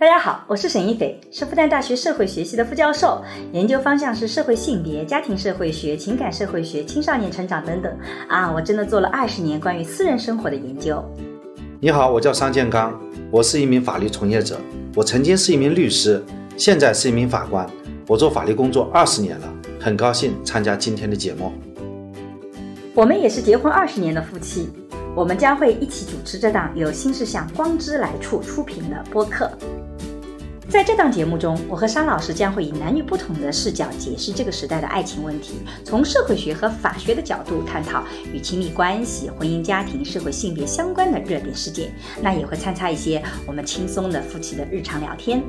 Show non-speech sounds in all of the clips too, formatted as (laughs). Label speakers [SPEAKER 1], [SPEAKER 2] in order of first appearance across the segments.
[SPEAKER 1] 大家好，我是沈一斐，是复旦大学社会学系的副教授，研究方向是社会性别、家庭社会学、情感社会学、青少年成长等等。啊，我真的做了二十年关于私人生活的研究。
[SPEAKER 2] 你好，我叫商建刚，我是一名法律从业者，我曾经是一名律师，现在是一名法官，我做法律工作二十年了，很高兴参加今天的节目。
[SPEAKER 1] 我们也是结婚二十年的夫妻，我们将会一起主持这档由新世相光之来处出品的播客。在这档节目中，我和沙老师将会以男女不同的视角解释这个时代的爱情问题，从社会学和法学的角度探讨与亲密关系、婚姻家庭、社会性别相关的热点事件。那也会参差一些我们轻松的夫妻的日常聊天。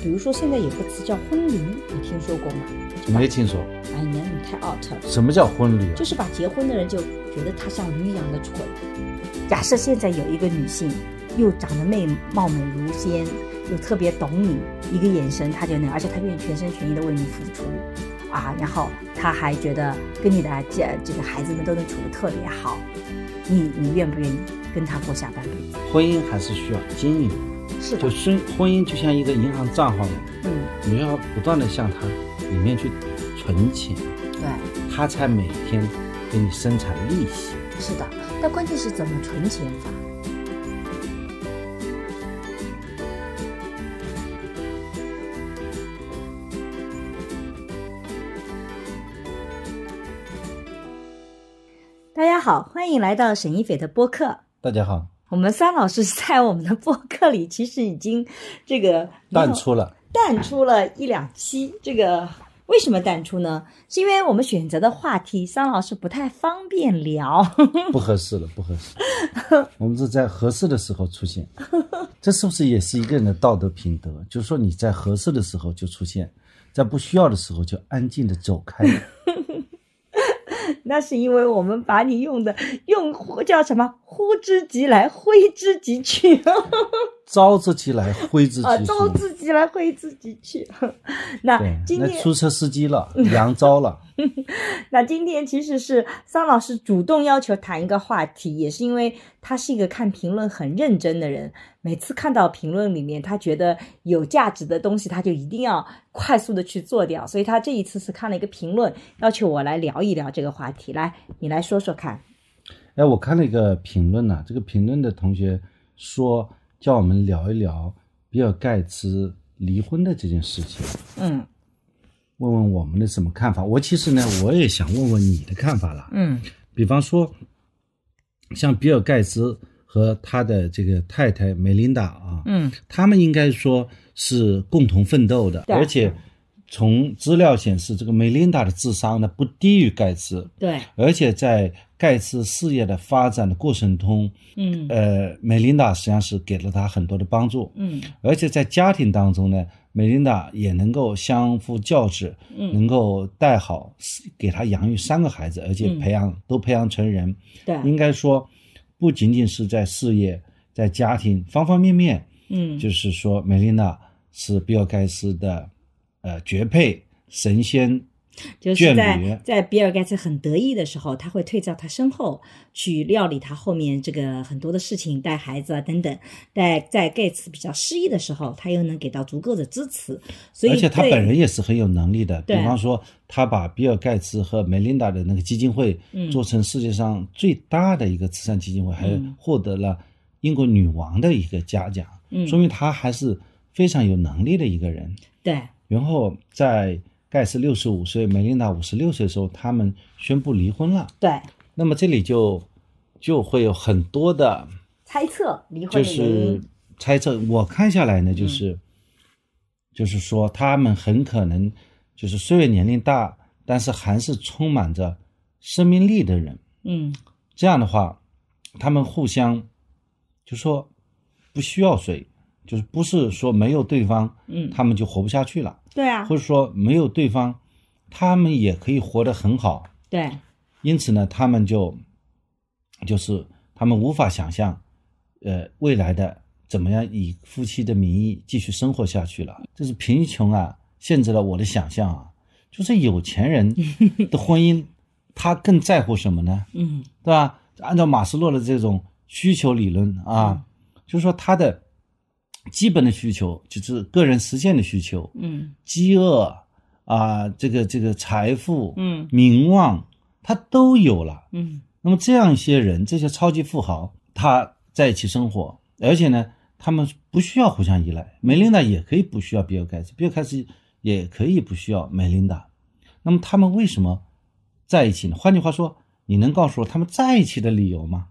[SPEAKER 1] 比如说，现在有个词叫婚龄，你听说过吗？
[SPEAKER 2] 没听说。
[SPEAKER 1] 哎，男女太 out 了。
[SPEAKER 2] 什么叫婚龄？
[SPEAKER 1] 就是把结婚的人就觉得他像驴一样的蠢。假设现在有一个女性，又长得美貌美如仙，又特别懂你，一个眼神她就能，而且她愿意全心全意的为你付出，啊，然后她还觉得跟你的这这个孩子们都能处得特别好，你你愿不愿意跟她过下半辈子？
[SPEAKER 3] 婚姻还是需要经营，
[SPEAKER 1] 是的，
[SPEAKER 3] 就是婚姻就像一个银行账号一样，
[SPEAKER 1] 嗯，
[SPEAKER 3] 你要不断的向它里面去存钱，
[SPEAKER 1] 对，
[SPEAKER 3] 它才每天给你生产利息。
[SPEAKER 1] 是的，但关键是怎么存钱法？大家好，欢迎来到沈一斐的播客。
[SPEAKER 3] 大家好，
[SPEAKER 1] 我们三老师在我们的播客里，其实已经这个
[SPEAKER 3] 淡出了，
[SPEAKER 1] 淡出了一两期。这个为什么淡出呢？是因为我们选择的话题，桑老师不太方便聊。(laughs)
[SPEAKER 3] 不合适了，不合适。(laughs) 我们是在合适的时候出现，这是不是也是一个人的道德品德？就是说你在合适的时候就出现，在不需要的时候就安静的走开。(laughs)
[SPEAKER 1] 那是因为我们把你用的用叫什么呼之即来挥之即去，
[SPEAKER 3] 招自己来挥自己
[SPEAKER 1] 啊，
[SPEAKER 3] 去。
[SPEAKER 1] 招自己来挥自己去。(laughs) 那，今天
[SPEAKER 3] 那出车司机了，(laughs) 扬招了。(laughs)
[SPEAKER 1] 那今天其实是桑老师主动要求谈一个话题，也是因为他是一个看评论很认真的人。每次看到评论里面他觉得有价值的东西，他就一定要快速的去做掉。所以他这一次是看了一个评论，要求我来聊一聊这个话题。来，你来说说看。
[SPEAKER 3] 哎，我看了一个评论呐、这个评论的同学说叫我们聊一聊比尔盖茨离婚的这件事情，
[SPEAKER 1] 嗯。
[SPEAKER 3] 问问我们的什么看法。我其实呢，我也想问问你的看法了。
[SPEAKER 1] 嗯。
[SPEAKER 3] 比方说，像比尔盖茨和他的这个太太梅琳达啊，
[SPEAKER 1] 嗯。
[SPEAKER 3] 他们应该说是共同奋斗的，而且从资料显示，这个梅琳达的智商呢不低于盖茨，
[SPEAKER 1] 对，
[SPEAKER 3] 而且在盖茨事业的发展的过程中，
[SPEAKER 1] 嗯。
[SPEAKER 3] 呃，梅琳达实际上是给了他很多的帮助，
[SPEAKER 1] 嗯。
[SPEAKER 3] 而且在家庭当中呢，梅琳达也能够相夫教子，
[SPEAKER 1] 嗯。
[SPEAKER 3] 能够带好，给他养育三个孩子，而且
[SPEAKER 1] 嗯
[SPEAKER 3] 培养、都培养成人，
[SPEAKER 1] 对，
[SPEAKER 3] 应该说不仅仅是在事业，在家庭方方面面，
[SPEAKER 1] 嗯。
[SPEAKER 3] 就是说梅琳达是比尔盖茨的呃绝配神仙，
[SPEAKER 1] 就是在在比尔盖茨很得意的时候，他会退到他身后去料理他后面这个很多的事情，带孩子啊等等。在在盖茨比较失意的时候，他又能给到足够的支持，所以
[SPEAKER 3] 而且他本人也是很有能力的。比方说，他把比尔盖茨和梅琳达的那个基金会
[SPEAKER 1] 嗯
[SPEAKER 3] 做成世界上最大的一个慈善基金会，还
[SPEAKER 1] 嗯
[SPEAKER 3] 获得了英国女王的一个嘉奖，
[SPEAKER 1] 嗯
[SPEAKER 3] 说明他还是非常有能力的一个人。
[SPEAKER 1] 对
[SPEAKER 3] 然后在盖茨六十五岁，梅琳达五十六岁的时候，他们宣布离婚了。
[SPEAKER 1] 对
[SPEAKER 3] 那么这里就就会有很多的，
[SPEAKER 1] 猜测离婚
[SPEAKER 3] 就是
[SPEAKER 1] 因，
[SPEAKER 3] 猜测。我看下来
[SPEAKER 1] 嗯
[SPEAKER 3] 呢，就是、就是说他们很可能就是虽然年龄大，但是还是充满着生命力的人。
[SPEAKER 1] 嗯
[SPEAKER 3] 这样的话，他们互相就说不需要谁，就是不是说没有对方，
[SPEAKER 1] 嗯，
[SPEAKER 3] 他们就活不下去了，
[SPEAKER 1] 对啊
[SPEAKER 3] 或者说没有对方，他们也可以活得很好。
[SPEAKER 1] 对
[SPEAKER 3] 因此呢，他们就就是他们无法想象，呃，未来的怎么样以夫妻的名义继续生活下去了。这是贫穷啊，限制了我的想象啊。就是有钱人的婚姻，他更在乎什么呢？
[SPEAKER 1] 嗯
[SPEAKER 3] 对吧？按照马斯洛的这种需求理论啊，就是说他的基本的需求就是个人实现的需求，
[SPEAKER 1] 嗯
[SPEAKER 3] 饥饿啊，这个这个财富，
[SPEAKER 1] 嗯
[SPEAKER 3] 名望，他都有了。
[SPEAKER 1] 嗯
[SPEAKER 3] 那么这样一些人，这些超级富豪，他在一起生活，而且呢，他们不需要互相依赖。梅琳达也可以不需要比尔盖茨，比尔盖茨也可以不需要梅琳达。那么他们为什么在一起呢？换句话说，你能告诉我他们在一起的理由吗？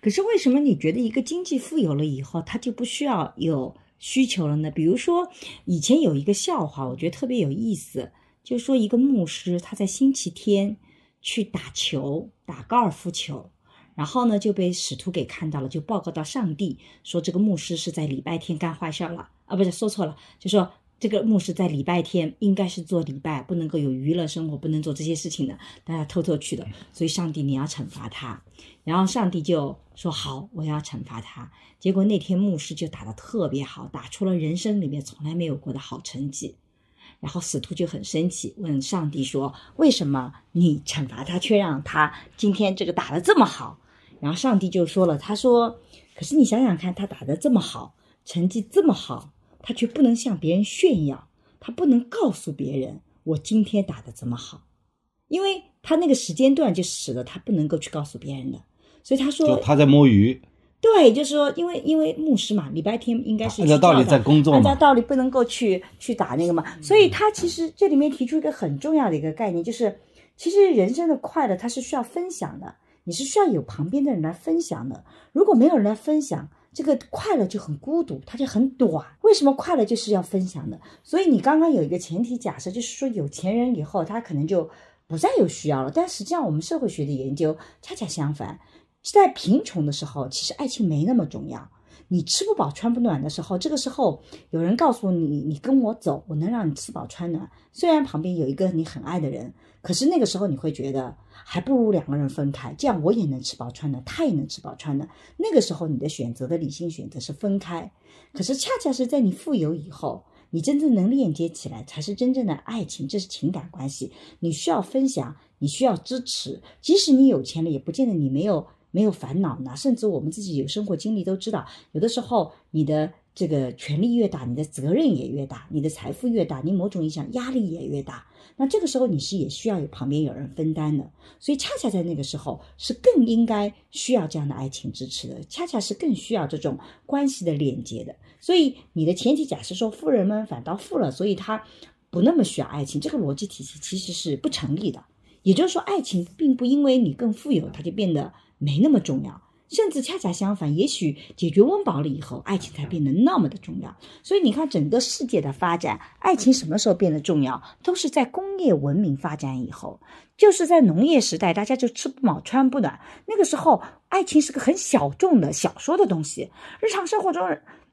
[SPEAKER 1] 可是为什么你觉得一个经济富有了以后，他就不需要有需求了呢？比如说，以前有一个笑话，我觉得特别有意思，就说一个牧师他在星期天去打球，打高尔夫球，然后呢就被使徒给看到了，就报告到上帝说这个牧师是在礼拜天干坏事了啊，不是说错了，就说。这个牧师在礼拜天应该是做礼拜，不能够有娱乐生活，不能做这些事情的，大家偷偷去的，所以上帝你要惩罚他。然后上帝就说好，我要惩罚他。结果那天牧师就打得特别好，打出了人生里面从来没有过的好成绩。然后使徒就很生气，问上帝说：“为什么你惩罚他，却让他今天这个打得这么好？”然后上帝就说了：“他说，可是你想想看，他打得这么好，成绩这么好，他却不能向别人炫耀，他不能告诉别人我今天打得怎么好，因为他那个时间段就使得他不能够去告诉别人的。所以他说，
[SPEAKER 3] 就他在摸鱼，
[SPEAKER 1] 对，就是说，因为因为牧师嘛，礼拜天应该是
[SPEAKER 3] 按照道理在工作嘛。
[SPEAKER 1] 按照道理不能够去去打那个嘛，所以他其实这里面提出一个很重要的一个概念，就是其实人生的快乐它是需要分享的，你是需要有旁边的人来分享的。如果没有人来分享，这个快乐就很孤独，它就很短。为什么快乐就是要分享的？所以你刚刚有一个前提假设，就是说有钱人以后他可能就不再有需要了，但实际上我们社会学的研究恰恰相反，在贫穷的时候，其实爱情没那么重要。你吃不饱穿不暖的时候，这个时候有人告诉你，你跟我走，我能让你吃饱穿暖。虽然旁边有一个你很爱的人，可是那个时候你会觉得，还不如两个人分开，这样我也能吃饱穿暖，他也能吃饱穿暖。那个时候你的选择的理性选择是分开，可是恰恰是在你富有以后，你真正能链接起来，才是真正的爱情，这是情感关系。你需要分享，你需要支持，即使你有钱了，也不见得你没有。没有烦恼呢，甚至我们自己有生活经历都知道，有的时候你的这个权力越大，你的责任也越大，你的财富越大，你某种意义上压力也越大。那这个时候你是也需要有旁边有人分担的，所以恰恰在那个时候是更应该需要这样的爱情支持的，恰恰是更需要这种关系的链接的。所以你的前提假设说富人们反倒富了，所以他不那么需要爱情，这个逻辑体系其实是不成立的。也就是说，爱情并不因为你更富有，它就变得。没那么重要，甚至恰恰相反，也许解决温饱了以后，爱情才变得那么的重要。所以你看，整个世界的发展，爱情什么时候变得重要？都是在工业文明发展以后，就是在农业时代，大家就吃不饱穿不暖，那个时候，爱情是个很小众的小说的东西。日常生活中，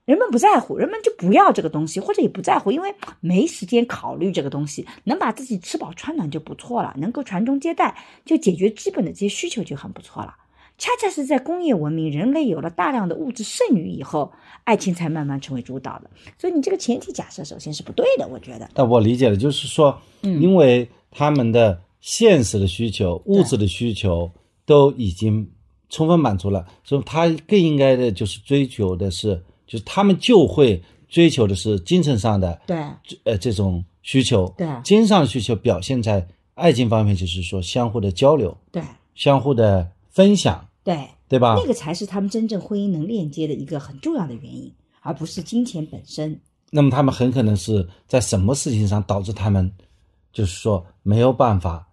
[SPEAKER 1] 人们不在乎，人们就不要这个东西，或者也不在乎，因为没时间考虑这个东西，能把自己吃饱穿暖就不错了，能够传宗接代，就解决基本的这些需求就很不错了。恰恰是在工业文明，人类有了大量的物质剩余以后，爱情才慢慢成为主导的。所以你这个前提假设首先是不对的，我觉得。
[SPEAKER 3] 但我理解的就是说，
[SPEAKER 1] 嗯
[SPEAKER 3] 因为他们的现实的需求、物质的需求都已经充分满足了，所以他更应该的就是追求的是，就是他们就会追求的是精神上的
[SPEAKER 1] 对
[SPEAKER 3] 呃这种需求。
[SPEAKER 1] 对
[SPEAKER 3] 精神上的需求表现在爱情方面，就是说相互的交流、
[SPEAKER 1] 对
[SPEAKER 3] 相互的分享，
[SPEAKER 1] 对，
[SPEAKER 3] 对吧？
[SPEAKER 1] 那个才是他们真正婚姻能链接的一个很重要的原因，而不是金钱本身。
[SPEAKER 3] 那么他们很可能是在什么事情上导致他们，就是说没有办法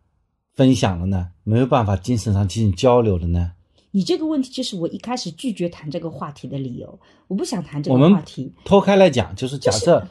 [SPEAKER 3] 分享了呢？没有办法精神上进行交流了呢？
[SPEAKER 1] 你这个问题就是我一开始拒绝谈这个话题的理由，我不想谈这
[SPEAKER 3] 我们
[SPEAKER 1] 个话题，
[SPEAKER 3] 脱开来讲，就是假设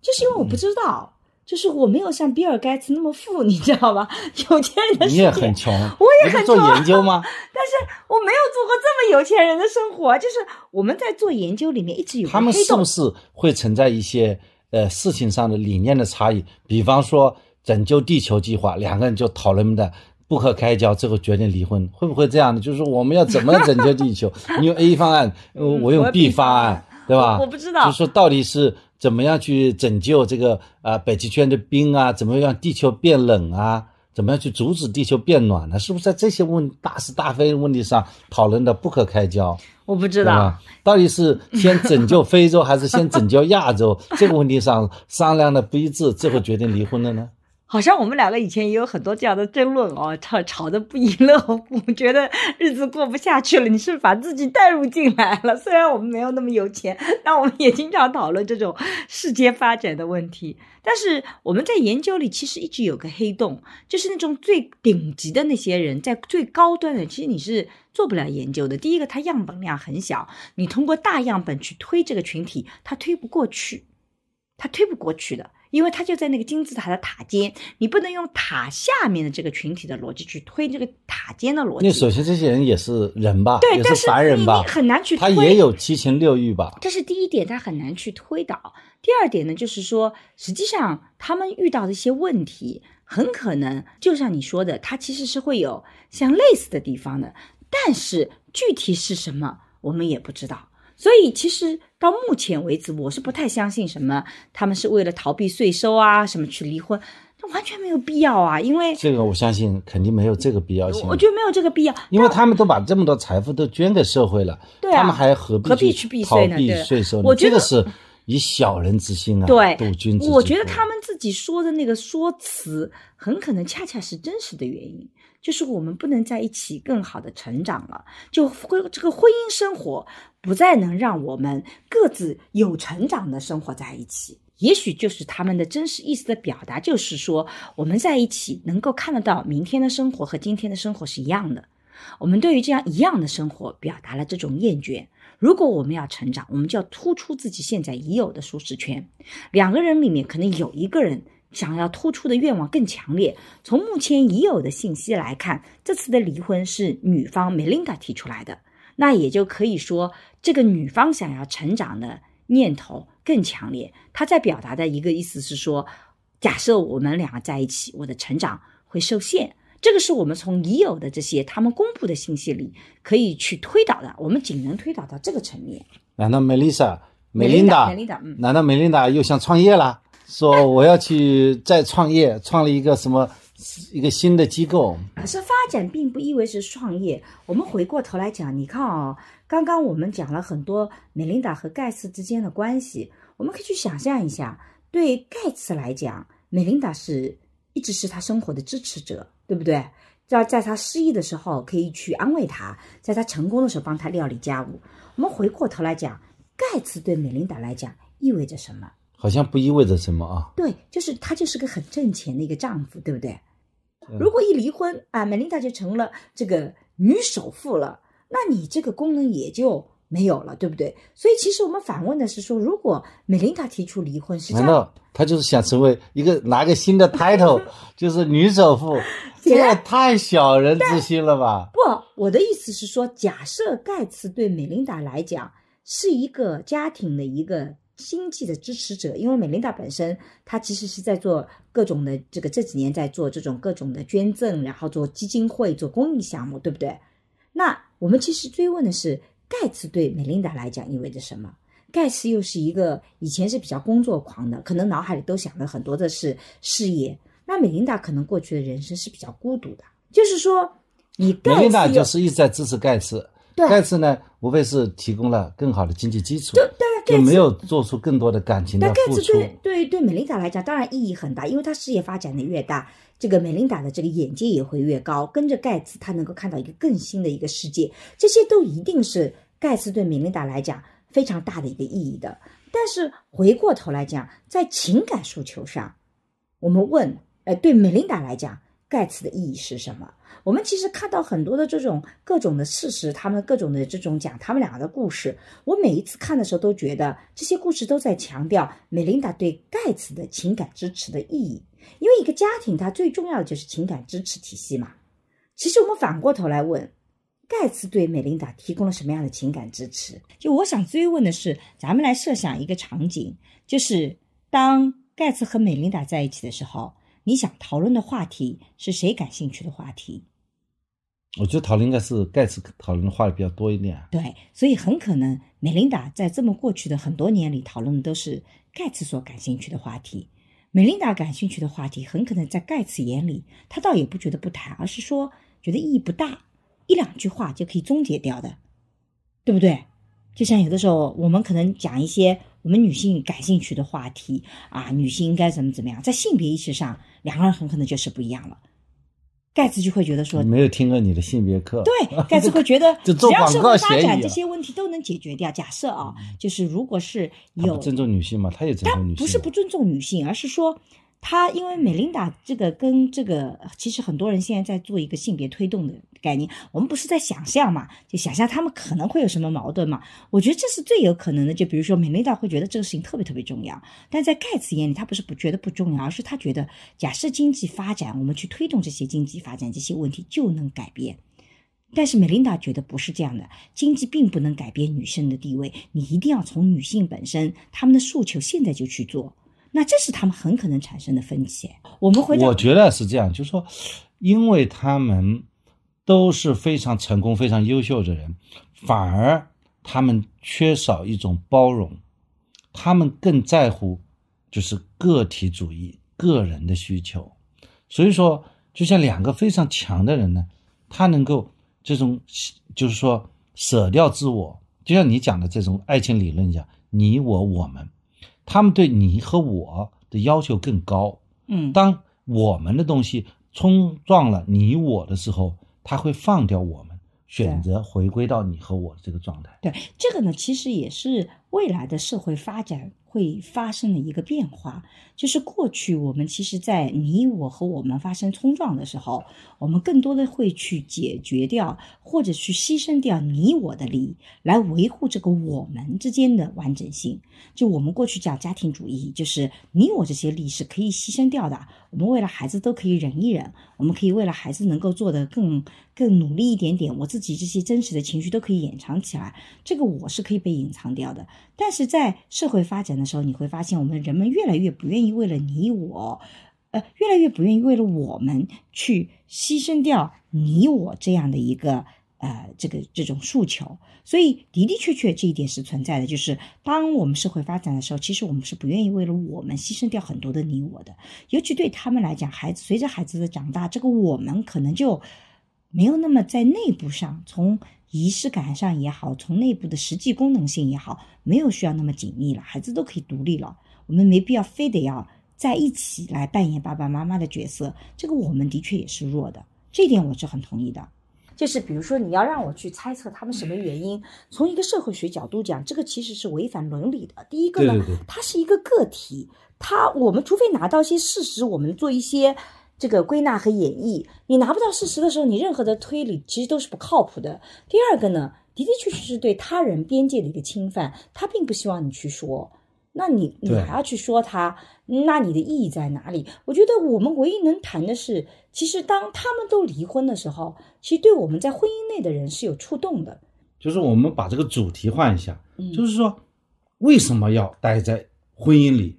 [SPEAKER 1] 就是因为我不知道，就是我没有像比尔盖茨那么富，你知道吧？(laughs) 有钱人
[SPEAKER 3] 你也很穷，
[SPEAKER 1] 我也很
[SPEAKER 3] 穷做研究吗？(laughs)
[SPEAKER 1] 但是我没有做过这么有钱人的生活，就是我们在做研究里面一直有
[SPEAKER 3] 他们是不是会存在一些呃事情上的理念的差异？比方说拯救地球计划，两个人就讨论的不可开交，最后决定离婚，会不会这样的？就是我们要怎么拯救地球？(laughs) 你用 A 方案，呃我用 B 方案，对吧？
[SPEAKER 1] 我我不知道
[SPEAKER 3] 就是说到底是怎么样去拯救这个啊、呃北极圈的冰啊？怎么样地球变冷啊？怎么样去阻止地球变暖呢？是不是在这些问大是大非问题上讨论的不可开交？
[SPEAKER 1] 我不知道，
[SPEAKER 3] 到底是先拯救非洲还是先拯救亚洲？(laughs) 这个问题上商量的不一致，最后决定离婚了呢？
[SPEAKER 1] 好像我们两个以前也有很多这样的争论哦，吵吵得不亦乐乎，(laughs) 觉得日子过不下去了。你是把自己带入进来了？(laughs) 虽然我们没有那么有钱，但我们也经常讨论这种世界发展的问题。但是我们在研究里其实一直有个黑洞，就是那种最顶级的那些人，在最高端的，其实你是做不了研究的。第一个，它样本量很小，你通过大样本去推这个群体，它推不过去，它推不过去的。因为它就在那个金字塔的塔尖，你不能用塔下面的这个群体的逻辑去推这个塔尖的逻辑。
[SPEAKER 3] 那首先这些人也是人吧，
[SPEAKER 1] 对，
[SPEAKER 3] 也
[SPEAKER 1] 但是
[SPEAKER 3] 凡人吧
[SPEAKER 1] 你你，很难去
[SPEAKER 3] 他。也有七情六欲吧？
[SPEAKER 1] 这是第一点，他很难去推导。第二点呢，就是说，实际上他们遇到的一些问题，很可能就像你说的，他其实是会有像类似的地方的，但是具体是什么，我们也不知道。所以，其实到目前为止，我是不太相信什么他们是为了逃避税收啊，什么去离婚，那完全没有必要啊，因为
[SPEAKER 3] 这个我相信肯定没有这个必要性
[SPEAKER 1] 我，觉得没有这个必要。
[SPEAKER 3] 因为他们都把这么多财富都捐给社会了，
[SPEAKER 1] 对啊
[SPEAKER 3] 他们还何必
[SPEAKER 1] 何必去避
[SPEAKER 3] 逃避
[SPEAKER 1] 税呢对
[SPEAKER 3] 税收呢？
[SPEAKER 1] 我觉得
[SPEAKER 3] 这个是以小人之心啊，
[SPEAKER 1] 对
[SPEAKER 3] 度君子之
[SPEAKER 1] 我觉得他们自己说的那个说辞，很可能恰恰是真实的原因，就是我们不能在一起更好的成长了，就婚这个婚姻生活不再能让我们各自有成长的生活在一起。也许就是他们的真实意思的表达，就是说我们在一起能够看得到明天的生活和今天的生活是一样的。我们对于这样一样的生活表达了这种厌倦。如果我们要成长，我们就要突出自己现在已有的舒适圈。两个人里面可能有一个人想要突出的愿望更强烈。从目前已有的信息来看，这次的离婚是女方 Melinda 提出来的，那也就可以说，这个女方想要成长的念头更强烈。她在表达的一个意思是说，假设我们两个在一起，我的成长会受限。这个是我们从已有的这些他们公布的信息里可以去推导的，我们仅能推导到这个层面。
[SPEAKER 3] 难道梅丽莎、梅
[SPEAKER 1] 琳达，
[SPEAKER 3] 难道梅琳达又想创业了？说我要去再创业，创立一个什么一个新的机构？
[SPEAKER 1] 可是发展并不意味着创业。我们回过头来讲，你看哦，刚刚我们讲了很多美琳达和盖茨之间的关系，我们可以去想象一下，对盖茨来讲，美琳达是一直是他生活的支持者，对不对？要在他失意的时候可以去安慰他，在他成功的时候帮他料理家务。我们回过头来讲，盖茨对美琳达来讲意味着什么？
[SPEAKER 3] 好像不意味着什么啊。
[SPEAKER 1] 对，就是他就是个很挣钱的一个丈夫，对不对？如果一离婚啊，美琳达就成了这个女首富了，那你这个功能也就没有了，对不对？所以其实我们反问的是说，如果美琳达提出离婚，实际上
[SPEAKER 3] 难道他就是想成为一个拿个新的 (laughs) title，就是女首富？这也太小人之心了吧！
[SPEAKER 1] 不，我的意思是说，假设盖茨对美琳达来讲是一个家庭的一个经济的支持者，因为美琳达本身她其实是在做各种的这个这几年在做这种各种的捐赠，然后做基金会、做公益项目，对不对？那我们其实追问的是，盖茨对美琳达来讲意味着什么？盖茨又是一个以前是比较工作狂的，可能脑海里都想的很多的是事业。那美琳达可能过去的人生是比较孤独的，就是说，你盖茨
[SPEAKER 3] 梅琳达就是一直在支持盖茨，
[SPEAKER 1] 对
[SPEAKER 3] 盖茨呢，无非是提供了更好的经济基础，
[SPEAKER 1] 对
[SPEAKER 3] 就没有做出更多的感情的
[SPEAKER 1] 但盖
[SPEAKER 3] 付出。
[SPEAKER 1] 茨对对对美琳达来讲，当然意义很大，因为她事业发展的越大，这个美琳达的这个眼界也会越高，跟着盖茨，她能够看到一个更新的一个世界，这些都一定是盖茨对美琳达来讲非常大的一个意义的。但是回过头来讲，在情感诉求上，我们问，呃，对美琳达来讲，盖茨的意义是什么？我们其实看到很多的这种各种的事实，他们各种的这种讲他们两个的故事。我每一次看的时候都觉得这些故事都在强调美琳达对盖茨的情感支持的意义。因为一个家庭它最重要的就是情感支持体系嘛。其实我们反过头来问，盖茨对美琳达提供了什么样的情感支持？就我想追问的是，咱们来设想一个场景，就是当盖茨和美琳达在一起的时候，你想讨论的话题是谁感兴趣的话题？
[SPEAKER 3] 我觉得讨论应该是盖茨讨论的话题比较多一点。
[SPEAKER 1] 对，所以很可能美琳达在这么过去的很多年里讨论的都是盖茨所感兴趣的话题。美琳达感兴趣的话题，很可能在盖茨眼里，他倒也不觉得不谈，而是说觉得意义不大，一两句话就可以终结掉的，对不对？就像有的时候我们可能讲一些我们女性感兴趣的话题啊，女性应该怎么怎么样，在性别意识上，两个人很可能就是不一样了。盖茨就会觉得说，
[SPEAKER 3] 没有听过你的性别课。
[SPEAKER 1] 对，(laughs) 盖茨会觉得，只要社会发展这些问题都能解决掉。假设啊，就是如果是有
[SPEAKER 3] 尊重女性嘛？他也尊
[SPEAKER 1] 他
[SPEAKER 3] 重女性。
[SPEAKER 1] 不是不尊重女性，而是说他因为美琳达这个跟这个，其实很多人现在在做一个性别推动的概念，我们不是在想象嘛，就想象他们可能会有什么矛盾嘛。我觉得这是最有可能的。就比如说美琳达会觉得这个事情特别特别重要，但在盖茨眼里，他不是不觉得不重要，而是他觉得假设经济发展，我们去推动这些经济发展，这些问题就能改变。但是美琳达觉得不是这样的，经济并不能改变女生的地位，你一定要从女性本身她们的诉求现在就去做，那这是他们很可能产生的分歧。我们回
[SPEAKER 3] 我觉得是这样，就是说，因为他们都是非常成功、非常优秀的人，反而他们缺少一种包容，他们更在乎就是个体主义、个人的需求。所以说，就像两个非常强的人呢，他能够这种就是说舍掉自我，就像你讲的这种爱情理论一样，你我我们，他们对你和我的要求更高。
[SPEAKER 1] 嗯
[SPEAKER 3] 当我们的东西冲撞了你我的时候，他会放掉我们，选择回归到你和我的这个状态。
[SPEAKER 1] 对这个呢，其实也是未来的社会发展会发生的一个变化。就是过去我们其实，在你我和我们发生冲撞的时候，我们更多的会去解决掉，或者去牺牲掉你我的利益，来维护这个我们之间的完整性。就我们过去讲家庭主义，就是你我这些利益是可以牺牲掉的。我们为了孩子都可以忍一忍，我们可以为了孩子能够做得更更努力一点点，我自己这些真实的情绪都可以掩藏起来。这个我是可以被隐藏掉的。但是在社会发展的时候，你会发现我们人们越来越不愿意为了你我，呃，越来越不愿意为了我们去牺牲掉你我这样的一个呃这个这种诉求。所以的的确确这一点是存在的，就是当我们社会发展的时候，其实我们是不愿意为了我们牺牲掉很多的你我的。尤其对他们来讲，孩子随着孩子的长大，这个我们可能就没有那么在内部上，从仪式感上也好，从内部的实际功能性也好，没有需要那么紧密了，孩子都可以独立了，我们没必要非得要在一起来扮演爸爸妈妈的角色。这个我们的确也是弱的，这一点我是很同意的。就是比如说，你要让我去猜测他们什么原因，从一个社会学角度讲，这个其实是违反伦理的。第一个呢，
[SPEAKER 3] 对对对
[SPEAKER 1] 它是一个个体，它我们除非拿到一些事实，我们做一些这个归纳和演绎。你拿不到事实的时候，你任何的推理其实都是不靠谱的。第二个呢，的的确确是对他人边界的一个侵犯，他并不希望你去说。那你你还要去说他，那你的意义在哪里？我觉得我们唯一能谈的是，其实当他们都离婚的时候，其实对我们在婚姻内的人是有触动的。
[SPEAKER 3] 就是我们把这个主题换一下，
[SPEAKER 1] 嗯
[SPEAKER 3] 就是说为什么要待在婚姻里，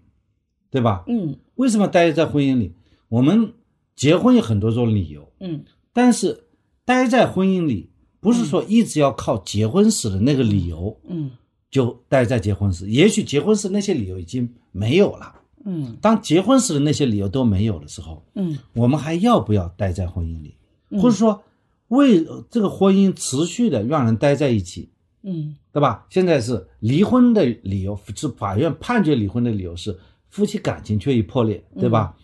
[SPEAKER 3] 对吧？
[SPEAKER 1] 嗯
[SPEAKER 3] 为什么待在婚姻里？我们结婚有很多种理由，
[SPEAKER 1] 嗯
[SPEAKER 3] 但是待在婚姻里，不是说一直要靠结婚时的那个理由
[SPEAKER 1] 嗯
[SPEAKER 3] 就待在结婚时。也许结婚时那些理由已经没有了。
[SPEAKER 1] 嗯
[SPEAKER 3] 当结婚时的那些理由都没有的时候，
[SPEAKER 1] 嗯
[SPEAKER 3] 我们还要不要待在婚姻里？
[SPEAKER 1] 嗯
[SPEAKER 3] 或者说，为这个婚姻持续的让人待在一起，
[SPEAKER 1] 嗯
[SPEAKER 3] 对吧？现在是离婚的理由，是法院判决离婚的理由是夫妻感情确已破裂，对吧？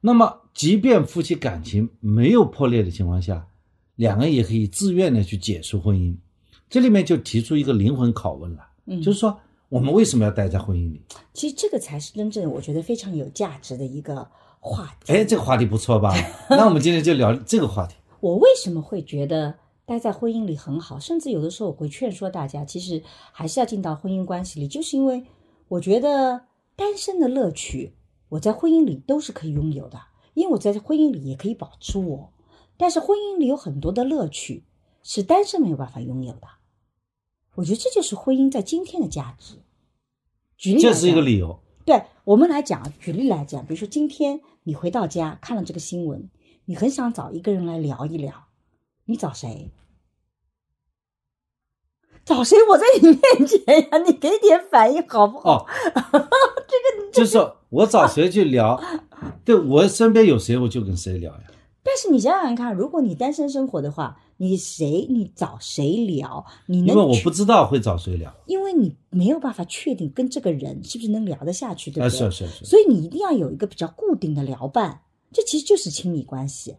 [SPEAKER 3] 那么，即便夫妻感情没有破裂的情况下，两个人也可以自愿的去解除婚姻。这里面就提出一个灵魂拷问了，
[SPEAKER 1] 嗯，
[SPEAKER 3] 就是说，我们为什么要待在婚姻里？
[SPEAKER 1] 其实这个才是真正我觉得非常有价值的一个话题。
[SPEAKER 3] 哎，这个话题不错吧？(laughs) 那我们今天就聊这个话题。
[SPEAKER 1] 我为什么会觉得待在婚姻里很好？甚至有的时候我会劝说大家，其实还是要进到婚姻关系里，就是因为我觉得单身的乐趣，我在婚姻里都是可以拥有的，因为我在婚姻里也可以保持我。但是婚姻里有很多的乐趣是单身没有办法拥有的，我觉得这就是婚姻在今天的价值。举例
[SPEAKER 3] 这是一个理由。
[SPEAKER 1] 对我们来讲，举例来讲，比如说今天你回到家看了这个新闻，你很想找一个人来聊一聊，你找谁？找谁？我在你面前呀，你给点反应好不好？
[SPEAKER 3] 哦，(laughs)
[SPEAKER 1] 这个
[SPEAKER 3] 就是我找谁去聊，(laughs) 对我身边有谁我就跟谁聊呀。
[SPEAKER 1] 但是你想想看，如果你单身生活的话，你谁你找谁聊，你能
[SPEAKER 3] 因为我不知道会找谁聊。
[SPEAKER 1] 因为你没有办法确定跟这个人是不是能聊得下去，对
[SPEAKER 3] 啊，
[SPEAKER 1] 不对？
[SPEAKER 3] 是是是，
[SPEAKER 1] 所以你一定要有一个比较固定的聊伴，这其实就是亲密关系，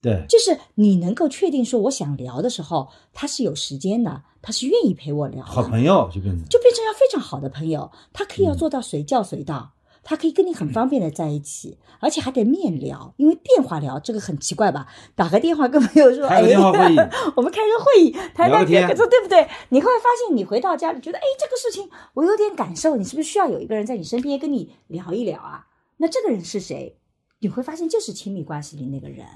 [SPEAKER 3] 对，
[SPEAKER 1] 就是你能够确定说我想聊的时候，他是有时间的，他是愿意陪我聊的，
[SPEAKER 3] 好朋友就变成
[SPEAKER 1] 就变成要非常好的朋友，他可以
[SPEAKER 3] 嗯
[SPEAKER 1] 要做到随叫随到。他可以跟你很方便的在一起，而且还得面聊，因为电话聊这个很奇怪吧？打个电话跟朋友说，哎，(laughs) 我们开个会议，谈谈
[SPEAKER 3] 聊天
[SPEAKER 1] 这个，对不对？你会发现，你回到家里觉得，哎，这个事情我有点感受，你是不是需要有一个人在你身边跟你聊一聊啊？那这个人是谁？你会发现就是亲密关系里那个人。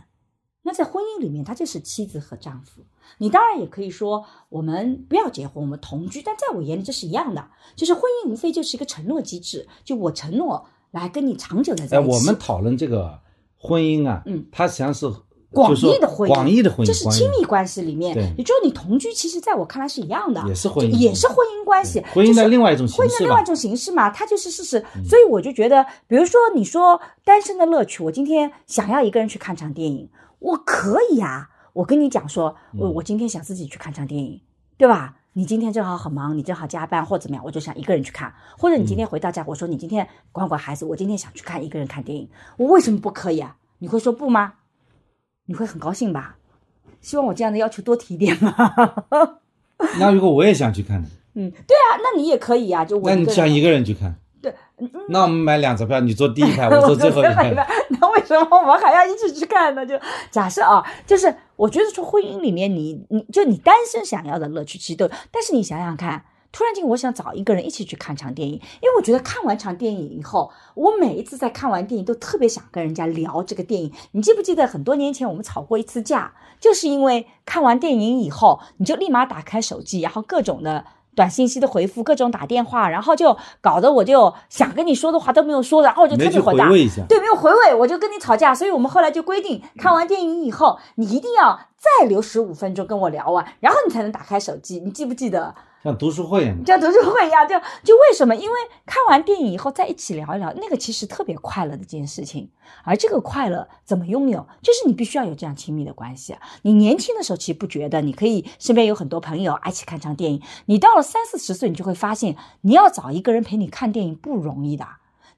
[SPEAKER 1] 那在婚姻里面，他就是妻子和丈夫。你当然也可以说，我们不要结婚，我们同居。但在我眼里，这是一样的，就是婚姻无非就是一个承诺机制，就我承诺来跟你长久的在
[SPEAKER 3] 哎，
[SPEAKER 1] 一起。
[SPEAKER 3] 我们讨论这个婚姻啊，
[SPEAKER 1] 嗯，
[SPEAKER 3] 它实际上是
[SPEAKER 1] 广义的婚姻，
[SPEAKER 3] 广义的婚姻，
[SPEAKER 1] 这是亲密关系里面
[SPEAKER 3] 对，
[SPEAKER 1] 也就是你同居，其实在我看来是一样的，
[SPEAKER 3] 也是婚姻
[SPEAKER 1] 也是婚姻关系，
[SPEAKER 3] 婚姻的另外一种形式
[SPEAKER 1] 婚姻的另外一。种形式嘛，它就是事实。所以我就觉得，比如说你说单身的乐趣，我今天想要一个人去看场电影，我可以啊。我跟你讲说，我
[SPEAKER 3] 嗯
[SPEAKER 1] 我今天想自己去看场电影，对吧？你今天正好很忙，你正好加班或怎么样，我就想一个人去看。或者你
[SPEAKER 3] 嗯
[SPEAKER 1] 今天回到家，我说你今天管管孩子，我今天想去看一个人看电影，我为什么不可以啊？你会说不吗？你会很高兴吧？希望我这样的要求多提一点嘛。(laughs)
[SPEAKER 3] 那如果我也想去看呢，
[SPEAKER 1] 嗯，对啊，那你也可以啊，就我
[SPEAKER 3] 那你想一个人去看？那我们买两张票，你坐第一排，我坐最后一排。
[SPEAKER 1] 那为什么我们还要一起去看呢？就假设啊，就是我觉得说婚姻里面你，你就你单身想要的乐趣其实都有，但是你想想看。突然间，我想找一个人一起去看场电影，因为我觉得看完场电影以后，我每一次在看完电影都特别想跟人家聊这个电影。你记不记得很多年前我们吵过一次架，就是因为看完电影以后，你就立马打开手机，然后各种的短信息的回复，各种打电话，然后就搞得我就想跟你说的话都没有说，然后我就特别火大。对，没有回味，我就跟你吵架，所以我们后来就规定，看完电影以后，你一定要再留十五分钟跟我聊完，然后你才能打开手机。你记不记得？
[SPEAKER 3] 像读书会一样，
[SPEAKER 1] 像读书会一样，就就为什么？因为看完电影以后在一起聊一聊，那个其实特别快乐的一件事情。而这个快乐怎么拥有，就是你必须要有这样亲密的关系。你年轻的时候其实不觉得，你可以身边有很多朋友啊一起看场电影。你到了三四十岁，你就会发现，你要找一个人陪你看电影不容易的。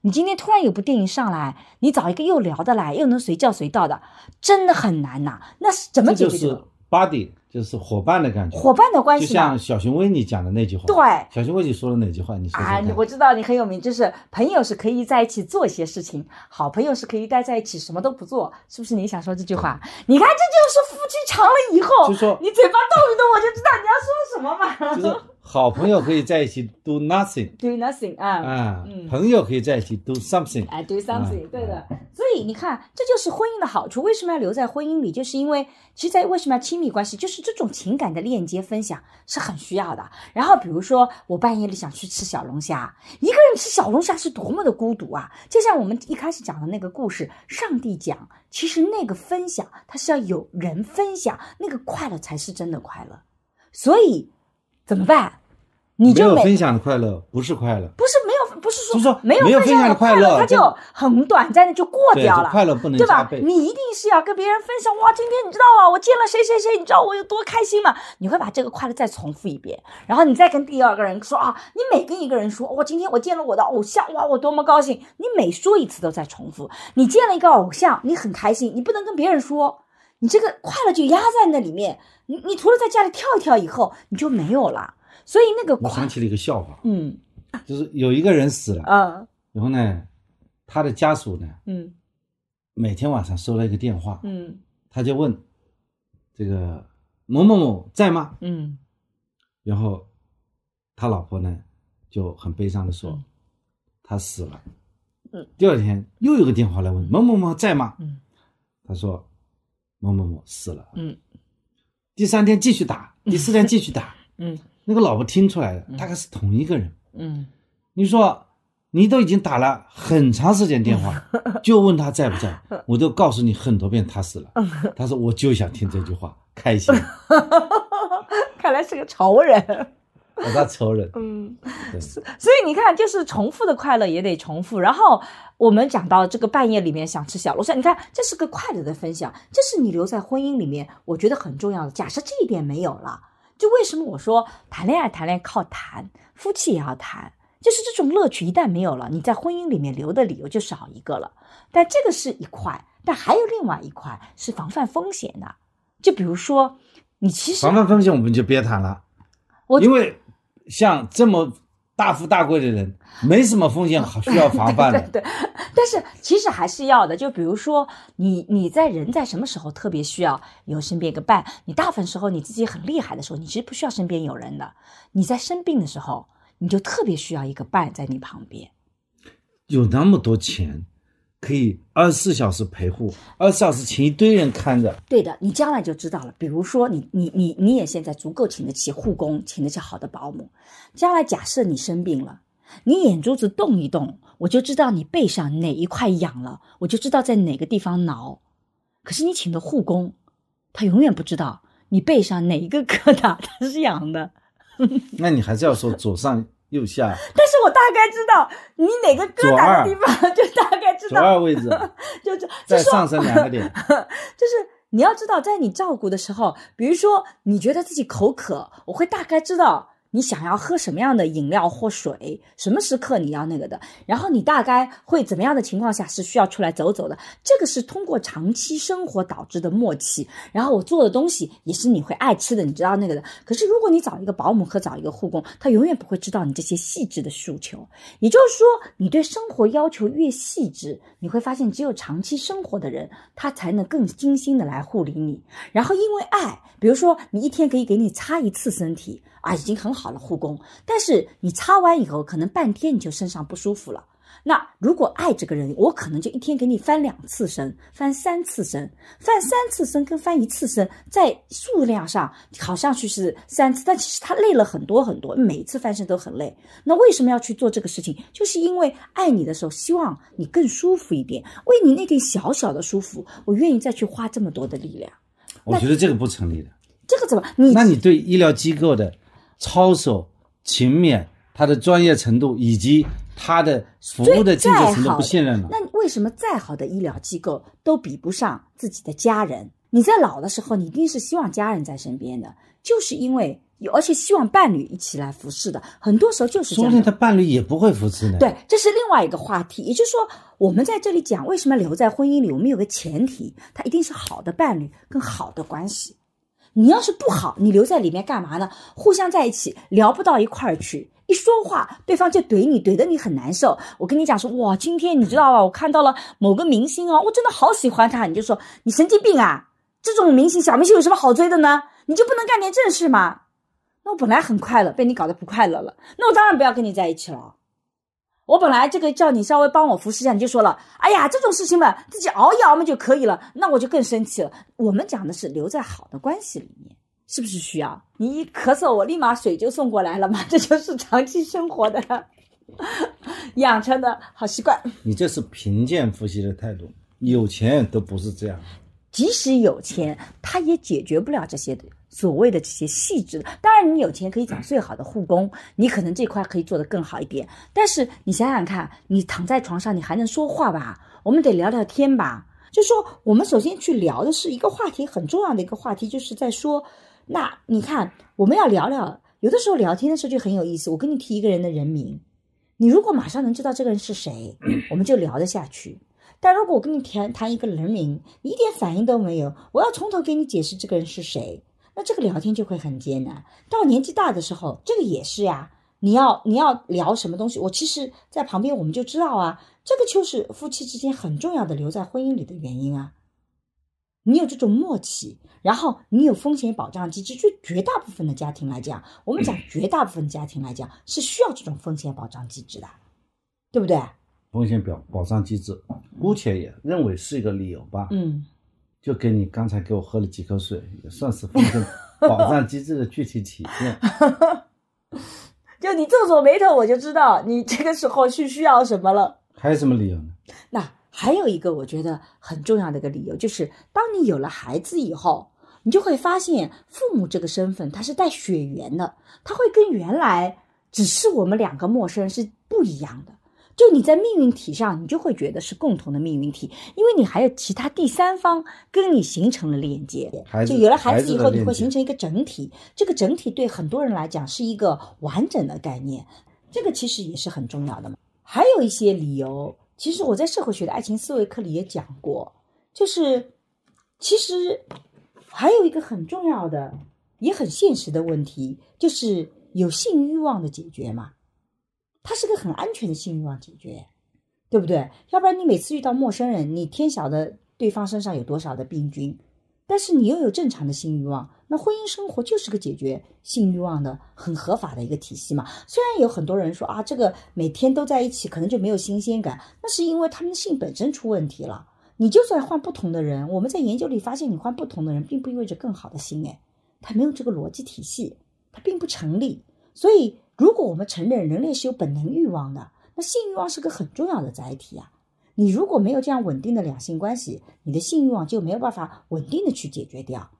[SPEAKER 1] 你今天突然有部电影上来，你找一个又聊得来又能随叫随到的，真的很难呐。那是怎么
[SPEAKER 3] 这就是
[SPEAKER 1] 解决这个
[SPEAKER 3] body，就是伙伴的感觉。
[SPEAKER 1] 伙伴的关系就？
[SPEAKER 3] 像小熊维尼讲的那句话。
[SPEAKER 1] 对
[SPEAKER 3] 小熊维尼说的哪句话？你说说
[SPEAKER 1] 啊，你我知道你很有名，就是朋友是可以在一起做一些事情，好朋友是可以待在一起什么都不做，是不是？你想说这句话？你看，这就是夫妻长了以后，
[SPEAKER 3] 就说
[SPEAKER 1] 你嘴巴动一动，我就知道你要说什么嘛。
[SPEAKER 3] 就是好朋友可以在一起 do nothing
[SPEAKER 1] Do nothing 啊，
[SPEAKER 3] 啊
[SPEAKER 1] 嗯，
[SPEAKER 3] 朋友可以在一起 do something。
[SPEAKER 1] 哎，do something，、
[SPEAKER 3] 嗯
[SPEAKER 1] 对的。所以你看，这就是婚姻的好处。为什么要留在婚姻里？就是因为，其实在为什么要亲密关系，就是这种情感的链接分享是很需要的。然后比如说，我半夜里想去吃小龙虾，一个人吃小龙虾是多么的孤独啊！就像我们一开始讲的那个故事，上帝讲，其实那个分享，它是要有人分享，那个快乐才是真的快乐。所以怎么办？你
[SPEAKER 3] 没
[SPEAKER 1] 就每
[SPEAKER 3] 有分享的快乐不是快乐，
[SPEAKER 1] 不是没有，不是说没有
[SPEAKER 3] 分享的
[SPEAKER 1] 快
[SPEAKER 3] 快乐就
[SPEAKER 1] 它就很短暂的就过，掉了，
[SPEAKER 3] 快乐不能
[SPEAKER 1] 对吧？你一定是要跟别人分享哇！今天你知道吗？我见了谁谁谁，你知道我有多开心吗？你会把这个快乐再重复一遍，然后你再跟第二个人说啊，你每跟一个人说，我、今天我见了我的偶像，哇，我多么高兴！你每说一次都在重复。你见了一个偶像，你很开心，你不能跟别人说，你这个快乐就压在那里面。你你除了在家里跳一跳以后，你就没有了。所以那个
[SPEAKER 3] 我想，起了一个笑话，
[SPEAKER 1] 嗯
[SPEAKER 3] 就是有一个人死了，
[SPEAKER 1] 嗯
[SPEAKER 3] 然后呢，他的家属呢
[SPEAKER 1] 嗯
[SPEAKER 3] 每天晚上收了一个电话，
[SPEAKER 1] 嗯
[SPEAKER 3] 他就问这个某某某在吗？
[SPEAKER 1] 嗯
[SPEAKER 3] 然后他老婆呢就很悲伤的说
[SPEAKER 1] 嗯
[SPEAKER 3] 他死了。
[SPEAKER 1] 嗯，
[SPEAKER 3] 第二天又有个电话来问某某某在吗？
[SPEAKER 1] 嗯
[SPEAKER 3] 他说某某某死了。
[SPEAKER 1] 嗯
[SPEAKER 3] 第三天继续打，第四天继续打，(laughs)
[SPEAKER 1] 嗯
[SPEAKER 3] 那个老婆听出来了，大概是同一个人。
[SPEAKER 1] 嗯
[SPEAKER 3] 你说你都已经打了很长时间电话，(laughs) 就问他在不在，我都告诉你很多遍他死了。(laughs) 他说我就想听这句话，开心。
[SPEAKER 1] 看来是个仇人。
[SPEAKER 3] 我他仇人。
[SPEAKER 1] 嗯，所以你看，就是重复的快乐也得重复。然后我们讲到这个半夜里面想吃小龙虾，你看这是个快乐的分享，这是你留在婚姻里面，我觉得很重要的。假设这一点没有了，就为什么我说谈恋爱谈恋爱靠谈，夫妻也要谈，就是这种乐趣一旦没有了，你在婚姻里面留的理由就少一个了。但这个是一块，但还有另外一块是防范风险的，就比如说你其实
[SPEAKER 3] 防范风险我们就别谈了，
[SPEAKER 1] 我
[SPEAKER 3] 因为像这么大富大贵的人，没什么风险好需要防范的。(laughs)
[SPEAKER 1] 对对对，但是其实还是要的。就比如说，你你在人在什么时候特别需要有身边一个伴？你大部分时候你自己很厉害的时候，你其实不需要身边有人的。你在生病的时候，你就特别需要一个伴在你旁边。
[SPEAKER 3] 有那么多钱，可以二十四小时陪护，二十四小时请一堆人看着。
[SPEAKER 1] 对的，你将来就知道了。比如说你，你你你也现在足够请得起护工，请得起好的保姆。将来假设你生病了，你眼珠子动一动，我就知道你背上哪一块痒了，我就知道在哪个地方挠。可是你请的护工，他永远不知道你背上哪一个疙瘩它是痒的。(laughs)
[SPEAKER 3] 那你还是要说左上右下。
[SPEAKER 1] 但是我大概知道你哪个疙瘩的地方，(laughs) 就大概知道，
[SPEAKER 3] 左二位置，(laughs)
[SPEAKER 1] 就就就说
[SPEAKER 3] 在上升两个点。(laughs)
[SPEAKER 1] 就是你要知道，在你照顾的时候，比如说你觉得自己口渴，我会大概知道你想要喝什么样的饮料或水，什么时刻你要那个的，然后你大概会怎么样的情况下是需要出来走走的。这个是通过长期生活导致的默契。然后我做的东西也是你会爱吃的，你知道那个的。可是如果你找一个保姆和找一个护工，他永远不会知道你这些细致的诉求。也就是说，你对生活要求越细致，你会发现只有长期生活的人，他才能更精心的来护理你。然后因为爱，比如说你一天可以给你擦一次身体啊，已经很好了护工，但是你擦完以后，可能半天你就身上不舒服了。那如果爱这个人，我可能就一天给你翻两次身，翻三次身，翻三次身跟翻一次身，在数量上好像去是三次，但其实他累了很多很多，每一次翻身都很累。那为什么要去做这个事情？就是因为爱你的时候，希望你更舒服一点，为你那点小小的舒服，我愿意再去花这么多的力量。
[SPEAKER 3] 我觉得这个不成立的。
[SPEAKER 1] 这个怎么？你
[SPEAKER 3] 那你对医疗机构的操守、勤勉、他的专业程度以及他的服务的尽责程度不信任了？
[SPEAKER 1] 那为什么再好的医疗机构都比不上自己的家人？你在老的时候，你一定是希望家人在身边的，就是因为有，而且希望伴侣一起来服侍的。很多时候就是这样。
[SPEAKER 3] 说不定他伴侣也不会服侍呢。，
[SPEAKER 1] 对，这是另外一个话题。也就是说，我们在这里讲为什么留在婚姻里，我们有个前提，他一定是好的伴侣跟好的关系。你要是不好，你留在里面干嘛呢？互相在一起聊不到一块儿去，一说话对方就怼你，怼得你很难受。我跟你讲说，哇，今天你知道吧？我看到了某个明星哦，我真的好喜欢他。你就说你神经病啊！这种明星小明星有什么好追的呢？你就不能干点正事吗？那我本来很快乐，被你搞得不快乐了，那我当然不要跟你在一起了。我本来这个叫你稍微帮我服侍一下，你就说了，哎呀，这种事情嘛，自己熬一熬嘛就可以了，那我就更生气了。我们讲的是留在好的关系里面，是不是需要？你一咳嗽，我立马水就送过来了嘛，(laughs) 这就是长期生活的 (laughs) 养成的好习惯。
[SPEAKER 3] 你这是贫贱夫妻的态度，有钱都不是这样。
[SPEAKER 1] 即使有钱，他也解决不了这些所谓的这些细致的。当然，你有钱可以找最好的护工，你可能这块可以做得更好一点。但是你想想看，你躺在床上，你还能说话吧？我们得聊聊天吧。就说我们首先去聊的是一个话题，很重要的一个话题，就是在说，那你看我们要聊聊，有的时候聊天的时候就很有意思。我跟你提一个人的人名，你如果马上能知道这个人是谁，(coughs) 我们就聊得下去。但如果我跟你谈谈一个人名，你一点反应都没有，我要从头给你解释这个人是谁，那这个聊天就会很艰难。到年纪大的时候，这个也是呀。你要你要聊什么东西，我其实在旁边我们就知道啊，这个就是夫妻之间很重要的留在婚姻里的原因啊。你有这种默契，然后你有风险保障机制，对绝大部分的家庭来讲，我们讲绝大部分家庭来讲是需要这种风险保障机制的，对不对？
[SPEAKER 3] 风险表保障机制，姑且也认为是一个理由吧。
[SPEAKER 1] 嗯，
[SPEAKER 3] 就跟你刚才给我喝了几口水，也算是风险保障机制的具体体现。(laughs)
[SPEAKER 1] 就你皱皱眉头，我就知道你这个时候是需要什么了。
[SPEAKER 3] 还有什么理由呢？
[SPEAKER 1] 那还有一个我觉得很重要的一个理由，就是当你有了孩子以后，你就会发现父母这个身份它是带血缘的，它会跟原来只是我们两个陌生人是不一样的。就你在命运体上，你就会觉得是共同的命运体，因为你还有其他第三方跟你形成了链接。就有了孩子以后，你会形成一个整体。这个整体对很多人来讲是一个完整的概念，这个其实也是很重要的嘛。还有一些理由，其实我在社会学的爱情思维课里也讲过，就是其实还有一个很重要的、也很现实的问题，就是有性欲望的解决嘛。它是个很安全的性欲望解决，对不对？要不然你每次遇到陌生人，你天晓得对方身上有多少的病菌，但是你又有正常的性欲望，那婚姻生活就是个解决性欲望的很合法的一个体系嘛。虽然有很多人说啊，这个每天都在一起可能就没有新鲜感，那是因为他们的性本身出问题了。你就算换不同的人，我们在研究里发现，你换不同的人并不意味着更好的性，哎，它没有这个逻辑体系，它并不成立，所以。如果我们承认人类是有本能欲望的，那性欲望是个很重要的载体啊。你如果没有这样稳定的两性关系，你的性欲望就没有办法稳定的去解决掉。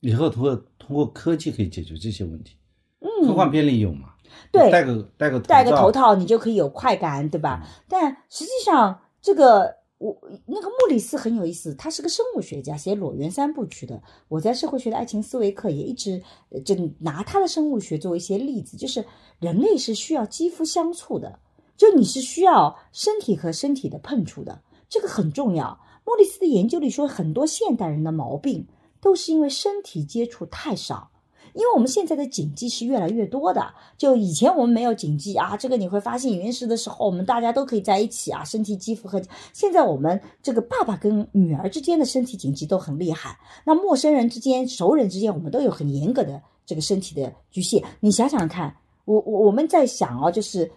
[SPEAKER 3] 以后通过通过科技可以解决这些问题。
[SPEAKER 1] 嗯，
[SPEAKER 3] 科幻片里有嘛？
[SPEAKER 1] 对，
[SPEAKER 3] 戴个戴个
[SPEAKER 1] 戴个头套，你就可以有快感，对吧？但实际上这个。我那个莫里斯很有意思，他是个生物学家，写《裸猿三部曲》的。我在社会学的爱情思维课也一直就拿他的生物学作为一些例子，就是人类是需要肌肤相触的，就你是需要身体和身体的碰触的，这个很重要。莫里斯的研究里说，很多现代人的毛病都是因为身体接触太少。因为我们现在的谨记是越来越多的，就以前我们没有谨记啊，这个你会发现原始的时候我们大家都可以在一起啊，身体肌肤和现在我们这个爸爸跟女儿之间的身体谨记都很厉害，那陌生人之间、熟人之间，我们都有很严格的这个身体的局限。你想想看，我我我们在想哦，就是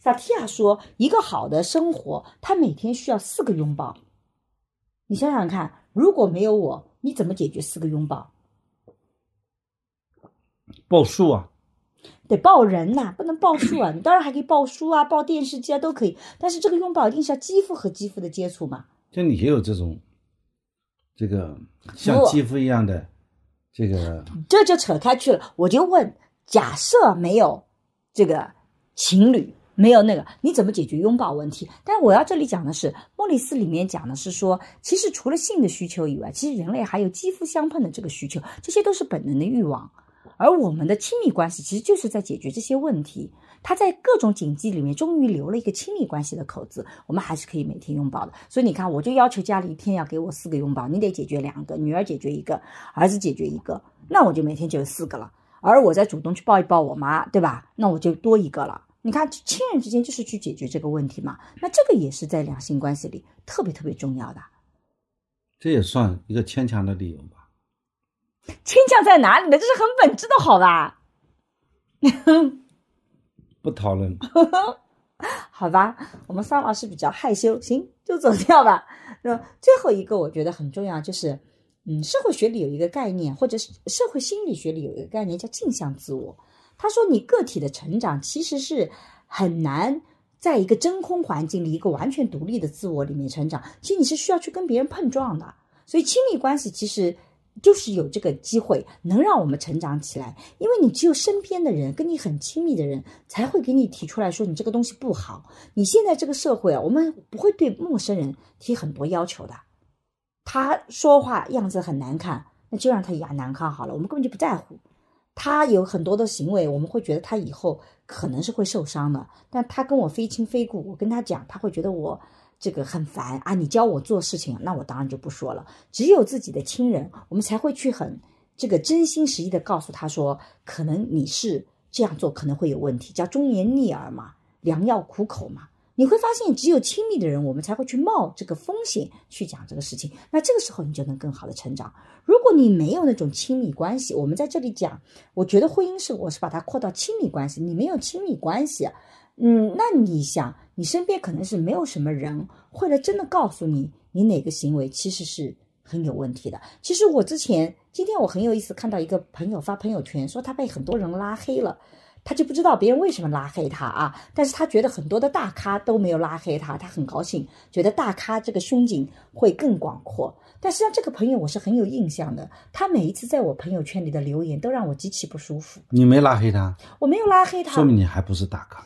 [SPEAKER 1] 萨提亚说，一个好的生活，他每天需要四个拥抱。你想想看，如果没有我，你怎么解决四个拥抱？
[SPEAKER 3] 报数啊，
[SPEAKER 1] 得报人呐，不能报数啊。你当然还可以报书啊，报电视机啊，都可以。但是这个拥抱一定是要肌肤和肌肤的接触嘛。
[SPEAKER 3] 就你也有这种，这个像肌肤一样的这个，
[SPEAKER 1] 这就扯开去了。我就问：假设没有这个情侣，没有那个，你怎么解决拥抱问题？但是我要这里讲的是，莫里斯里面讲的是说，其实除了性的需求以外，其实人类还有肌肤相碰的这个需求，这些都是本能的欲望。而我们的亲密关系其实就是在解决这些问题。他在各种谨记里面终于留了一个亲密关系的口子，我们还是可以每天拥抱的。所以你看，我就要求家里一天要给我四个拥抱，你得解决两个，女儿解决一个，儿子解决一个，那我就每天就有四个了。而我再主动去抱一抱我妈，对吧？那我就多一个了。你看，亲人之间就是去解决这个问题嘛。那这个也是在两性关系里特别特别重要的。
[SPEAKER 3] 这也算一个牵强的理由吧。
[SPEAKER 1] 牵强在哪里呢？这是很本质的，好吧？(laughs)
[SPEAKER 3] 不讨论。(laughs)
[SPEAKER 1] 好吧，我们桑老师比较害羞，行，就走掉吧。那 (laughs) 最后一个我觉得很重要，就是嗯，社会学里有一个概念，或者是社会心理学里有一个概念叫镜像自我。他说，你个体的成长其实是很难在一个真空环境里，一个完全独立的自我里面成长。其实你是需要去跟别人碰撞的。所以亲密关系其实。就是有这个机会能让我们成长起来，因为你只有身边的人跟你很亲密的人才会给你提出来说你这个东西不好。你现在这个社会啊，我们不会对陌生人提很多要求的。他说话样子很难看，那就让他牙难看好了，我们根本就不在乎。他有很多的行为，我们会觉得他以后可能是会受伤的，但他跟我非亲非故，我跟他讲，他会觉得我。这个很烦啊！你教我做事情，那我当然就不说了。只有自己的亲人，我们才会去很这个真心实意的告诉他说，可能你是这样做可能会有问题，叫忠言逆耳嘛，良药苦口嘛。你会发现，只有亲密的人，我们才会去冒这个风险去讲这个事情。那这个时候，你就能更好的成长。如果你没有那种亲密关系，我们在这里讲，我觉得婚姻是我是把它扩到亲密关系，你没有亲密关系。嗯，那你想，你身边可能是没有什么人会来真的告诉你，你哪个行为其实是很有问题的。其实我之前今天我很有意思，看到一个朋友发朋友圈说他被很多人拉黑了。他就不知道别人为什么拉黑他啊。但是他觉得很多的大咖都没有拉黑他，他很高兴，觉得大咖这个胸襟会更广阔。但实际上，这个朋友我是很有印象的，他每一次在我朋友圈里的留言都让我极其不舒服。
[SPEAKER 3] 你没拉黑他，
[SPEAKER 1] 我没有拉黑他，
[SPEAKER 3] 说明你还不是大咖。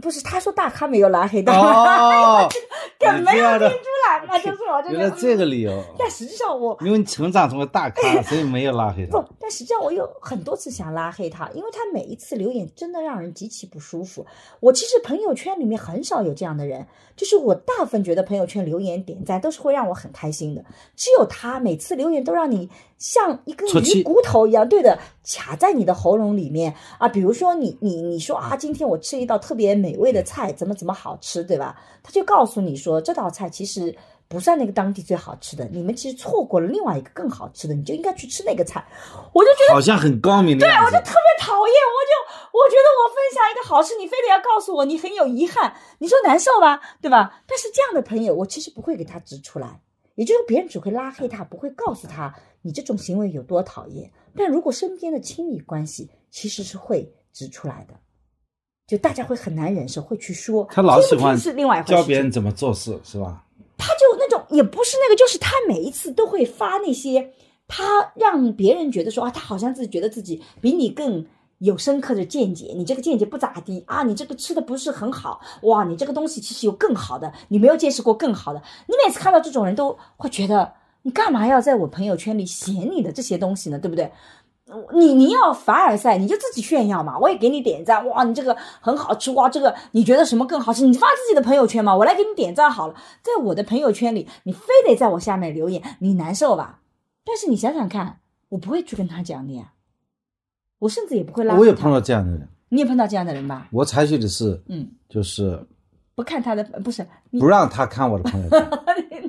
[SPEAKER 1] 不是，他说大咖没有拉黑他，
[SPEAKER 3] 哦，(laughs)
[SPEAKER 1] 梗没有听出来，那就是我这个。
[SPEAKER 3] 原来这个理由，
[SPEAKER 1] 但实际上我
[SPEAKER 3] 因为你成长成为大咖，所以没有拉黑他
[SPEAKER 1] 不。，但实际上我有很多次想拉黑他，因为他每一次留言真的让人极其不舒服。我其实朋友圈里面很少有这样的人，就是我大部分觉得朋友圈留言点赞都是会让我很开心的，只有他每次留言都让你像一根鱼骨头一样，对的，卡在你的喉咙里面啊。比如说你你你说啊，今天我吃一道特别美味的菜，怎么怎么好吃，对吧？他就告诉你说这道菜其实。不算那个当地最好吃的，你们其实错过了另外一个更好吃的，你就应该去吃那个菜。我就觉得
[SPEAKER 3] 好像很高明的
[SPEAKER 1] 对。我就特别讨厌，我就我觉得我分享一个好吃，你非得要告诉我你很有遗憾，你说难受吧，对吧？但是这样的朋友，我其实不会给他指出来，也就是别人只会拉黑他，不会告诉他你这种行为有多讨厌。但如果身边的亲密关系，其实是会指出来的，就大家会很难忍受，会去说。
[SPEAKER 3] 他老喜欢
[SPEAKER 1] 是另外一回事
[SPEAKER 3] 教别人怎么做事，是吧？
[SPEAKER 1] 他就那种也不是那个，就是他每一次都会发那些，他让别人觉得说啊，他好像自己觉得自己比你更有深刻的见解，你这个见解不咋地啊，你这个吃的不是很好，哇，你这个东西其实有更好的，你没有见识过更好的。你每次看到这种人都会觉得，你干嘛要在我朋友圈里写你的这些东西呢？对不对？你你要凡尔赛，你就自己炫耀嘛，我也给你点赞，哇，你这个很好吃，哇，这个你觉得什么更好吃？你发自己的朋友圈嘛，我来给你点赞好了。在我的朋友圈里，你非得在我下面留言，你难受吧？但是你想想看，我不会去跟他讲的呀，我甚至也不会拉黑
[SPEAKER 3] 我也碰到这样的人，
[SPEAKER 1] 你也碰到这样的人吧？
[SPEAKER 3] 我采取的是，
[SPEAKER 1] 嗯，
[SPEAKER 3] 就是
[SPEAKER 1] 不看他的，不是
[SPEAKER 3] 不让他看我的朋友圈，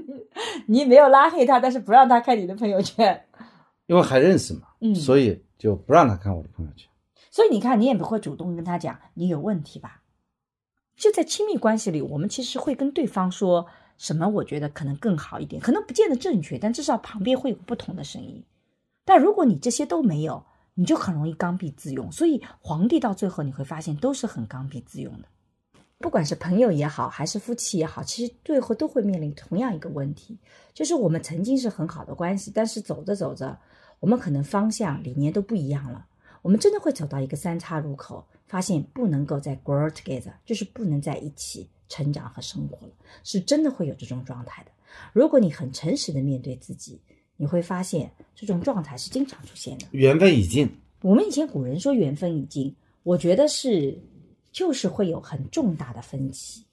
[SPEAKER 3] (laughs)
[SPEAKER 1] 你没有拉黑他，但是不让他看你的朋友圈，
[SPEAKER 3] 因为还认识嘛，
[SPEAKER 1] 嗯
[SPEAKER 3] 所以就不让他看我的朋友圈。
[SPEAKER 1] 所以你看，你也不会主动跟他讲你有问题吧？就在亲密关系里，我们其实会跟对方说什么？我觉得可能更好一点，可能不见得正确，但至少旁边会有不同的声音。但如果你这些都没有，你就很容易刚愎自用。所以皇帝到最后你会发现都是很刚愎自用的，不管是朋友也好，还是夫妻也好，其实最后都会面临同样一个问题，就是我们曾经是很好的关系，但是走着走着，我们可能方向理念都不一样了。我们真的会走到一个三岔路口，发现不能够再 grow together，就是不能在一起成长和生活了，是真的会有这种状态的。如果你很诚实的面对自己，你会发现这种状态是经常出现的。
[SPEAKER 3] 缘分已尽，
[SPEAKER 1] 我们以前古人说缘分已尽，我觉得是就是会有很重大的分歧。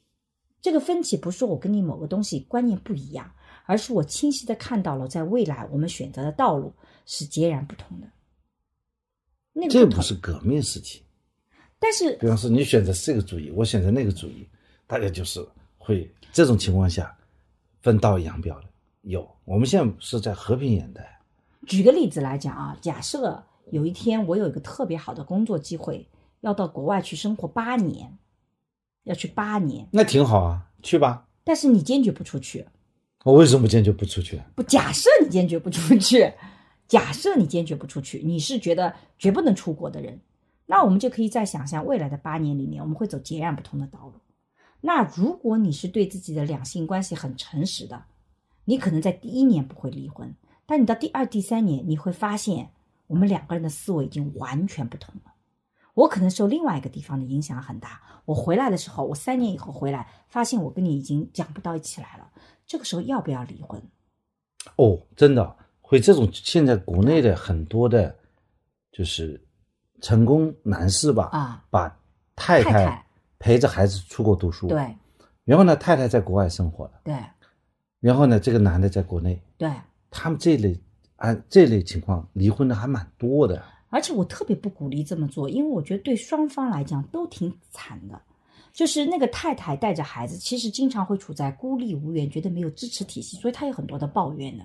[SPEAKER 1] 这个分歧不是说我跟你某个东西观念不一样，而是我清晰的看到了，在未来我们选择的道路是截然不同的。那个
[SPEAKER 3] 这
[SPEAKER 1] 不同
[SPEAKER 3] 不是革命时期。
[SPEAKER 1] 但是
[SPEAKER 3] 比方说，你选择这个主义，我选择那个主义，大家就是会这种情况下分道扬镳的。有，我们现在是在和平年代，
[SPEAKER 1] 举个例子来讲啊，假设有一天我有一个特别好的工作机会，要到国外去生活八年，要去八年，
[SPEAKER 3] 那挺好啊，去吧。
[SPEAKER 1] 但是你坚决不出去，
[SPEAKER 3] 我为什么坚决不出去？
[SPEAKER 1] 不，假设你坚决不出去，假设你坚决不出去，你是觉得绝不能出国的人，那我们就可以再想象未来的八年里面，我们会走截然不同的道路。那如果你是对自己的两性关系很诚实的，你可能在第一年不会离婚，但你到第二、第三年，你会发现我们两个人的思维已经完全不同了。我可能受另外一个地方的影响很大，我回来的时候，我三年以后回来，发现我跟你已经讲不到一起来了。这个时候要不要离婚？
[SPEAKER 3] 哦，真的会这种。现在国内的很多的，就是成功男士吧，
[SPEAKER 1] 啊，
[SPEAKER 3] 把太
[SPEAKER 1] 太太
[SPEAKER 3] 陪着孩子出国读书，，
[SPEAKER 1] 对
[SPEAKER 3] 然后呢，太太在国外生活了，
[SPEAKER 1] 对
[SPEAKER 3] 然后呢，这个男的在国内，
[SPEAKER 1] 对，
[SPEAKER 3] 他们这类啊这类情况离婚的还蛮多的。
[SPEAKER 1] 而且我特别不鼓励这么做，因为我觉得对双方来讲都挺惨的。就是那个太太带着孩子，其实经常会处在孤立无援，觉得没有支持体系，所以她有很多的抱怨的。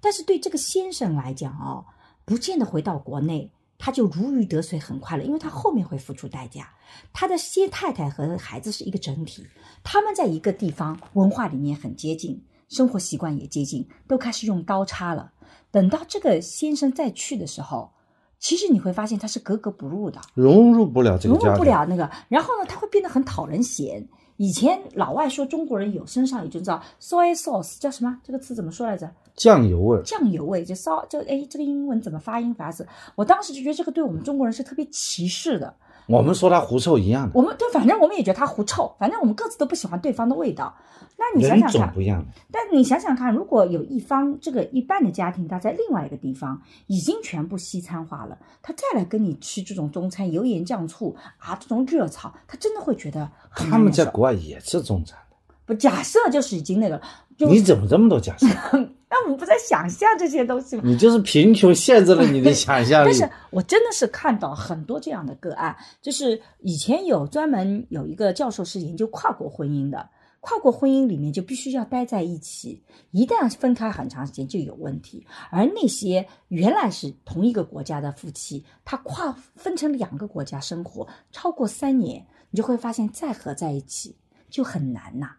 [SPEAKER 1] 但是对这个先生来讲哦，不见得回到国内他就如鱼得水很快乐，因为他后面会付出代价。他的先太太和孩子是一个整体，他们在一个地方文化理念很接近，生活习惯也接近，都开始用刀叉了。等到这个先生再去的时候，其实你会发现他是格格不入的，
[SPEAKER 3] 融入不了这个，
[SPEAKER 1] 融入不了那个。然后呢，他会变得很讨人嫌。以前老外说中国人有身上有就知道 soy sauce 叫什么？这个词怎么说来着？
[SPEAKER 3] 酱油味。
[SPEAKER 1] 酱油味就烧就哎，这个英文怎么发音法子？我当时就觉得这个对我们中国人是特别歧视的。
[SPEAKER 3] 我们说他狐臭一样的，
[SPEAKER 1] 我们对，反正我们也觉得他狐臭，反正我们各自都不喜欢对方的味道。那你想想看，
[SPEAKER 3] 不一样的。
[SPEAKER 1] 但你想想看，如果有一方这个一半的家庭，他在另外一个地方已经全部西餐化了，他再来跟你吃这种中餐，油盐酱醋啊，这种热炒，他真的会觉得
[SPEAKER 3] 他们在国外也吃中餐的，
[SPEAKER 1] 不假设就是已经那个，就
[SPEAKER 3] 你怎么这么多假设？(laughs)
[SPEAKER 1] 那我们不在想象这些东西吗？
[SPEAKER 3] 你就是贫穷限制了你的想象力
[SPEAKER 1] 但是。我真的是看到很多这样的个案，就是以前有专门有一个教授是研究跨国婚姻的，跨国婚姻里面就必须要待在一起，一旦分开很长时间就有问题。而那些原来是同一个国家的夫妻，他跨分成两个国家生活超过三年，你就会发现再合在一起就很难呐、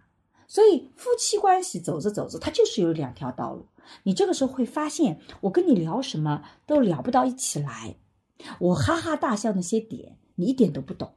[SPEAKER 1] 所以夫妻关系走着走着，它就是有两条道路。你这个时候会发现，我跟你聊什么都聊不到一起来，我哈哈大笑那些点，你一点都不懂。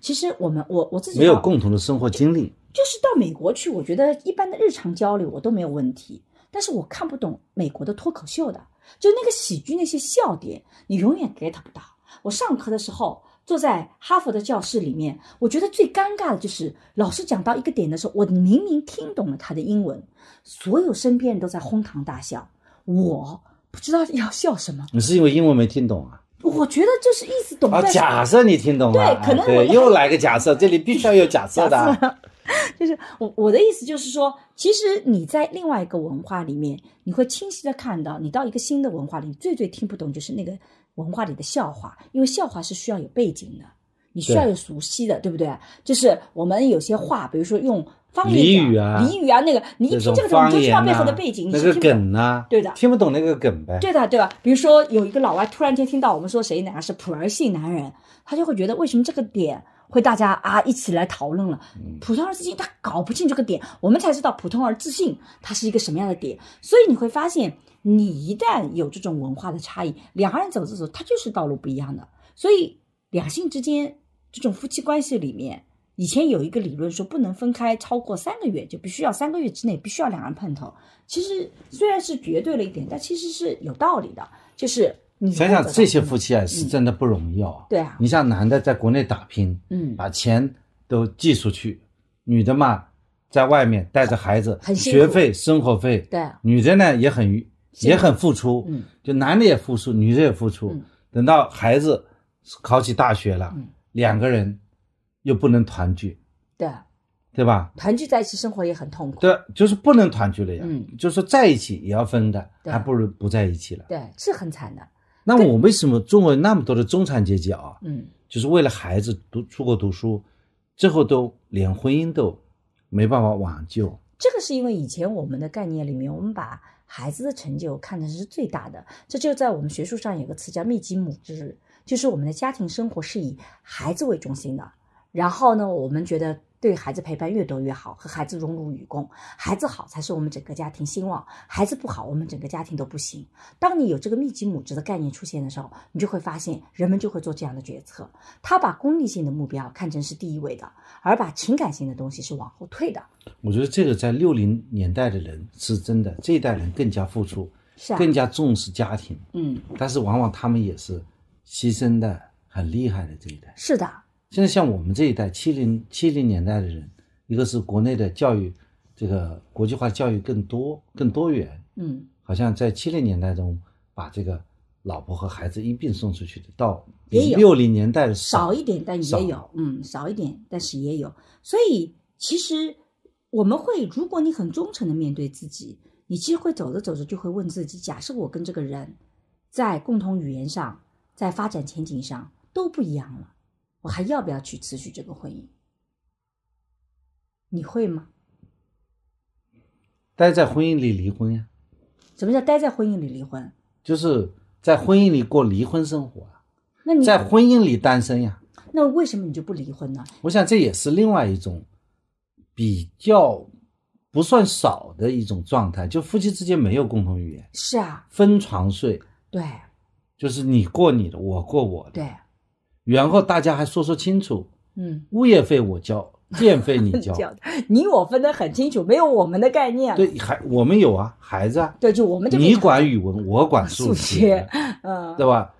[SPEAKER 1] 其实我们我我自己
[SPEAKER 3] 没有共同的生活经历，
[SPEAKER 1] 就是到美国去，我觉得一般的日常交流我都没有问题，但是我看不懂美国的脱口秀的，就那个喜剧那些笑点，你永远 get 不到。我上课的时候坐在哈佛的教室里面，我觉得最尴尬的就是老师讲到一个点的时候，我明明听懂了他的英文，所有身边人都在哄堂大笑，我不知道要笑什么。
[SPEAKER 3] 你是因为英文没听懂啊？
[SPEAKER 1] 我觉得就是意思懂，
[SPEAKER 3] 啊，假设你听懂了，
[SPEAKER 1] 对可能我
[SPEAKER 3] 又来个假设，这里必须要有假设的啊。
[SPEAKER 1] 就是我我的意思就是说，其实你在另外一个文化里面，你会清晰的看到，你到一个新的文化里，你最最听不懂就是那个文化里的笑话，因为笑话是需要有背景的，你需要有熟悉的，对不对？就是我们有些话，比如说用方言
[SPEAKER 3] 俚
[SPEAKER 1] 讲
[SPEAKER 3] 语啊
[SPEAKER 1] 俚语啊，那个你一听这个东西，你就知道背后的
[SPEAKER 3] 啊
[SPEAKER 1] 背景，你
[SPEAKER 3] 那个梗啊，
[SPEAKER 1] 对的
[SPEAKER 3] 听不懂那个梗呗。
[SPEAKER 1] 对的，对吧？比如说有一个老外突然间听到我们说谁哪个是普儿系男人，他就会觉得为什么这个点会大家啊一起来讨论了？普通而自信他搞不清这个点，我们才知道普通而自信它是一个什么样的点。所以你会发现，你一旦有这种文化的差异，两个人走着走，他就是道路不一样的。所以两性之间这种夫妻关系里面。以前有一个理论说，不能分开超过三个月，就必须要三个月之内必须要两人碰头。其实虽然是绝对了一点，但其实是有道理的。就是你
[SPEAKER 3] 想想这些夫
[SPEAKER 1] 妻，
[SPEAKER 3] 啊，是真的不容易哦。
[SPEAKER 1] 对啊
[SPEAKER 3] 你像男的在国内打拼，
[SPEAKER 1] 嗯，
[SPEAKER 3] 把钱都寄出去，女的嘛，在外面带着孩子，学费、生活费，
[SPEAKER 1] 对啊
[SPEAKER 3] 女的呢也很也很付出，
[SPEAKER 1] 嗯，
[SPEAKER 3] 就男的也付出，女的也付出。
[SPEAKER 1] 嗯
[SPEAKER 3] 等到孩子考起大学了，
[SPEAKER 1] 嗯
[SPEAKER 3] 两个人又不能团聚，
[SPEAKER 1] 对啊，
[SPEAKER 3] 对吧？
[SPEAKER 1] 团聚在一起生活也很痛苦。
[SPEAKER 3] 对，就是不能团聚了呀。
[SPEAKER 1] 嗯
[SPEAKER 3] 就是说在一起也要分的，还不如不在一起了。
[SPEAKER 1] 对，是很惨的。
[SPEAKER 3] 那我为什么中国那么多的中产阶级啊，
[SPEAKER 1] 嗯，
[SPEAKER 3] 就是为了孩子读出国读书，最后都连婚姻都没办法挽救？
[SPEAKER 1] 这个是因为以前我们的概念里面，我们把孩子的成就看的是最大的。这就在我们学术上有个词叫密集母制，就是我们的家庭生活是以孩子为中心的。然后呢，我们觉得对孩子陪伴越多越好，和孩子荣辱与共。孩子好才是我们整个家庭兴旺，孩子不好，我们整个家庭都不行。当你有这个密集母职的概念出现的时候，你就会发现人们就会做这样的决策。他把功利性的目标看成是第一位的，而把情感性的东西是往后退的。
[SPEAKER 3] 我觉得这个在六零年代的人是真的，这一代人更加付出，
[SPEAKER 1] 是啊，
[SPEAKER 3] 更加重视家庭，
[SPEAKER 1] 嗯，
[SPEAKER 3] 但是往往他们也是牺牲的很厉害的这一代。
[SPEAKER 1] 是的，
[SPEAKER 3] 现在像我们这一代七零七零年代的人，一个是国内的教育，这个国际化教育更多更多元，
[SPEAKER 1] 嗯，
[SPEAKER 3] 好像在七零年代中把这个老婆和孩子一并送出去的，到比六零年代的
[SPEAKER 1] 少一点，但
[SPEAKER 3] 少
[SPEAKER 1] 也有，嗯，少一点，但是也有。所以其实我们会，如果你很忠诚的面对自己，你其实会走着走着就会问自己：假设我跟这个人在共同语言上，在发展前景上都不一样了，我还要不要去持续这个婚姻？你会吗？
[SPEAKER 3] 待在婚姻里离婚呀，
[SPEAKER 1] 什么叫待在婚姻里离婚？
[SPEAKER 3] 就是在婚姻里过离婚生活啊，
[SPEAKER 1] 那你
[SPEAKER 3] 在婚姻里单身呀。
[SPEAKER 1] 那为什么你就不离婚呢？
[SPEAKER 3] 我想这也是另外一种比较不算少的一种状态，就夫妻之间没有共同语言，
[SPEAKER 1] 是啊，
[SPEAKER 3] 分床睡，
[SPEAKER 1] 对，
[SPEAKER 3] 就是你过你的，我过我的，
[SPEAKER 1] 对，
[SPEAKER 3] 然后大家还说说清楚，
[SPEAKER 1] 嗯，
[SPEAKER 3] 物业费我交，(laughs) 电费你交，
[SPEAKER 1] 你我分得很清楚，没有我们的概念。
[SPEAKER 3] 对，还我们有啊，孩子啊，
[SPEAKER 1] 对，就我们就
[SPEAKER 3] 你管语文，我管
[SPEAKER 1] 数
[SPEAKER 3] 学
[SPEAKER 1] 学，，嗯，
[SPEAKER 3] 对吧？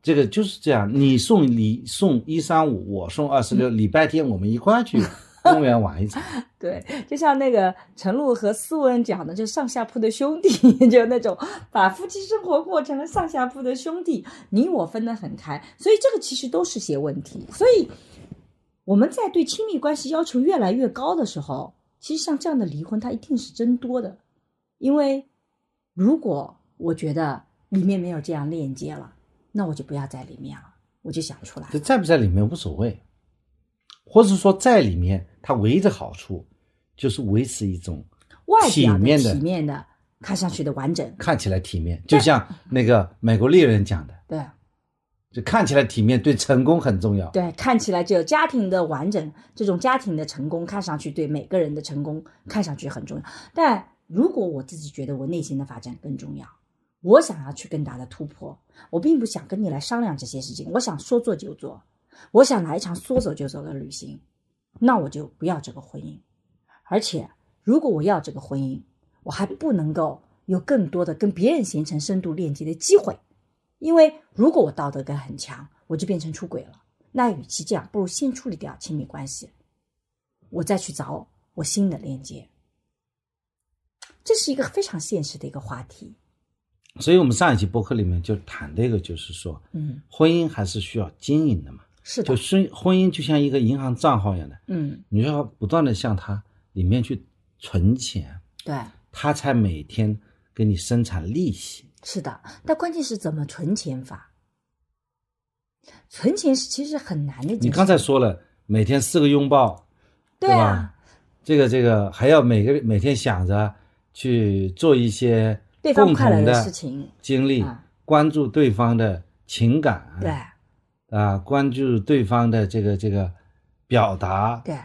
[SPEAKER 3] 这个就是这样，你送礼送一三五，我送二十六，礼拜天我们一块儿去公园玩一场。(laughs)
[SPEAKER 1] 对，就像那个陈露和思文讲的，就上下铺的兄弟，(laughs) 就那种把夫妻生活过成了上下铺的兄弟，你我分得很开，所以这个其实都是些问题。所以我们在对亲密关系要求越来越高的时候，其实像这样的离婚，它一定是增多的，因为如果我觉得里面没有这样链接了，那我就不要在里面了，我就想出来
[SPEAKER 3] 这在不在里面无所谓，或者说在里面，它唯一的好处就是维持一种
[SPEAKER 1] 外表的
[SPEAKER 3] 体面的
[SPEAKER 1] 体面的，看上去的完整，
[SPEAKER 3] 看起来体面，就像那个美国猎人讲的，
[SPEAKER 1] 对。
[SPEAKER 3] 就看起来体面对成功很重要。
[SPEAKER 1] 对，看起来就家庭的完整，这种家庭的成功，看上去对每个人的成功看上去很重要。但如果我自己觉得我内心的发展更重要，我想要去更大的突破，我并不想跟你来商量这些事情，我想说做就做，我想来一场说走就走的旅行，那我就不要这个婚姻。而且，如果我要这个婚姻，我还不能够有更多的跟别人形成深度链接的机会。因为如果我道德感很强，我就变成出轨了。那与其这样，不如先处理掉亲密关系，我再去找我新的链接。这是一个非常现实的一个话题。
[SPEAKER 3] 所以我们上一期播客里面就谈这个，就是说，
[SPEAKER 1] 嗯，
[SPEAKER 3] 婚姻还是需要经营的嘛。
[SPEAKER 1] 是的，
[SPEAKER 3] 就是婚姻就像一个银行账号一样的，
[SPEAKER 1] 嗯，
[SPEAKER 3] 你要不断的向它里面去存钱，
[SPEAKER 1] 对，
[SPEAKER 3] 它才每天给你生产利息。
[SPEAKER 1] 是的。但关键是怎么存钱法？存钱是其实很难的。
[SPEAKER 3] 你刚才说了，每天四个拥抱，
[SPEAKER 1] 对啊
[SPEAKER 3] 吧，这个这个还要每个每天想着去做一些
[SPEAKER 1] 对方
[SPEAKER 3] 共
[SPEAKER 1] 快乐的
[SPEAKER 3] 同的
[SPEAKER 1] 事情
[SPEAKER 3] 经历
[SPEAKER 1] 啊，
[SPEAKER 3] 关注对方的情感，
[SPEAKER 1] 对
[SPEAKER 3] 啊，关注对方的这个这个表达，
[SPEAKER 1] 对。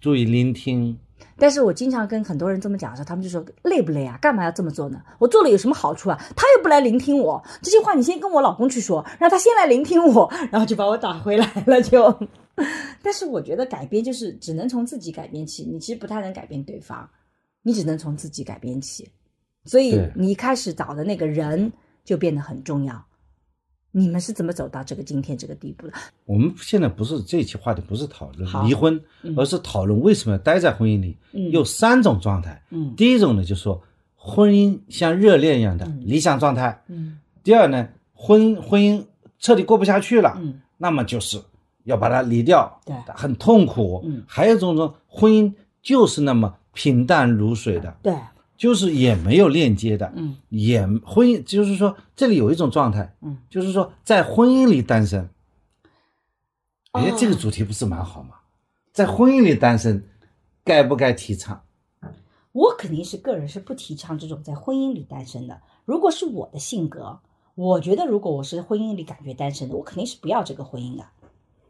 [SPEAKER 3] 注意聆听。
[SPEAKER 1] 但是我经常跟很多人这么讲的时候，他们就说累不累啊？干嘛要这么做呢？我做了有什么好处啊？他又不来聆听我，这些话你先跟我老公去说，让他先来聆听我，然后就把我打回来了就。(laughs) 但是我觉得改变就是只能从自己改变起，你其实不太能改变对方，你只能从自己改变起。所以你一开始找的那个人就变得很重要。你们是怎么走到这个今天这个地步的？
[SPEAKER 3] 我们现在不是这一期话题，不是讨论离婚
[SPEAKER 1] 嗯，
[SPEAKER 3] 而是讨论为什么要待在婚姻里。
[SPEAKER 1] 嗯。
[SPEAKER 3] 有三种状态，
[SPEAKER 1] 嗯。
[SPEAKER 3] 第一种呢，就是说婚姻像热恋一样的
[SPEAKER 1] 嗯。
[SPEAKER 3] 理想状态；
[SPEAKER 1] 嗯。
[SPEAKER 3] 第二呢，婚婚姻彻底过不下去了，
[SPEAKER 1] 嗯。
[SPEAKER 3] 那么就是要把它离掉，
[SPEAKER 1] 对
[SPEAKER 3] 很痛苦。
[SPEAKER 1] 嗯。
[SPEAKER 3] 还有一种说婚姻就是那么平淡如水的，
[SPEAKER 1] 对，
[SPEAKER 3] 就是也没有链接的，
[SPEAKER 1] 嗯
[SPEAKER 3] 也婚姻就是说这里有一种状态，
[SPEAKER 1] 嗯，
[SPEAKER 3] 就是说在婚姻里单身。哎
[SPEAKER 1] 哦，
[SPEAKER 3] 这个主题不是蛮好吗？在婚姻里单身，该不该提倡？
[SPEAKER 1] 我肯定是个人是不提倡这种在婚姻里单身的。如果是我的性格，我觉得如果我是婚姻里感觉单身的，我肯定是不要这个婚姻的。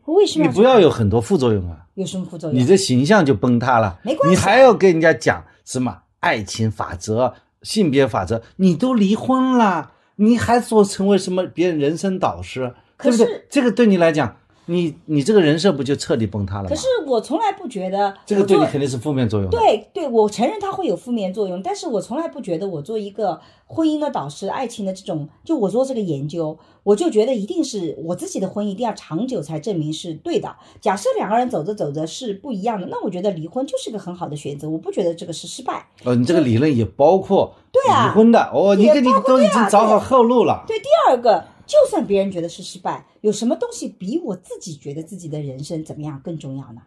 [SPEAKER 1] 为什么
[SPEAKER 3] 你不要有很多副作用啊，
[SPEAKER 1] 有什么副作用？
[SPEAKER 3] 你的形象就崩塌了。
[SPEAKER 1] 没关系
[SPEAKER 3] 你还要跟人家讲什么爱情法则、性别法则？你都离婚了，你还说成为什么别人人生导师，对不对？这个对你来讲，你你这个人设不就彻底崩塌了吗？
[SPEAKER 1] 可是我从来不觉得
[SPEAKER 3] 这个对你肯定是负面作用。
[SPEAKER 1] 对对，我承认它会有负面作用，但是我从来不觉得我做一个婚姻的导师、爱情的这种，就我做这个研究，我就觉得一定是我自己的婚姻一定要长久才证明是对的。假设两个人走着走着是不一样的，那我觉得离婚就是个很好的选择，我不觉得这个是失败。
[SPEAKER 3] 哦，你这个理论也包括
[SPEAKER 1] 对啊
[SPEAKER 3] 离婚的哦，你跟你都已经找好后路了。
[SPEAKER 1] 对，第二个，就算别人觉得是失败，有什么东西比我自己觉得自己的人生怎么样更重要呢？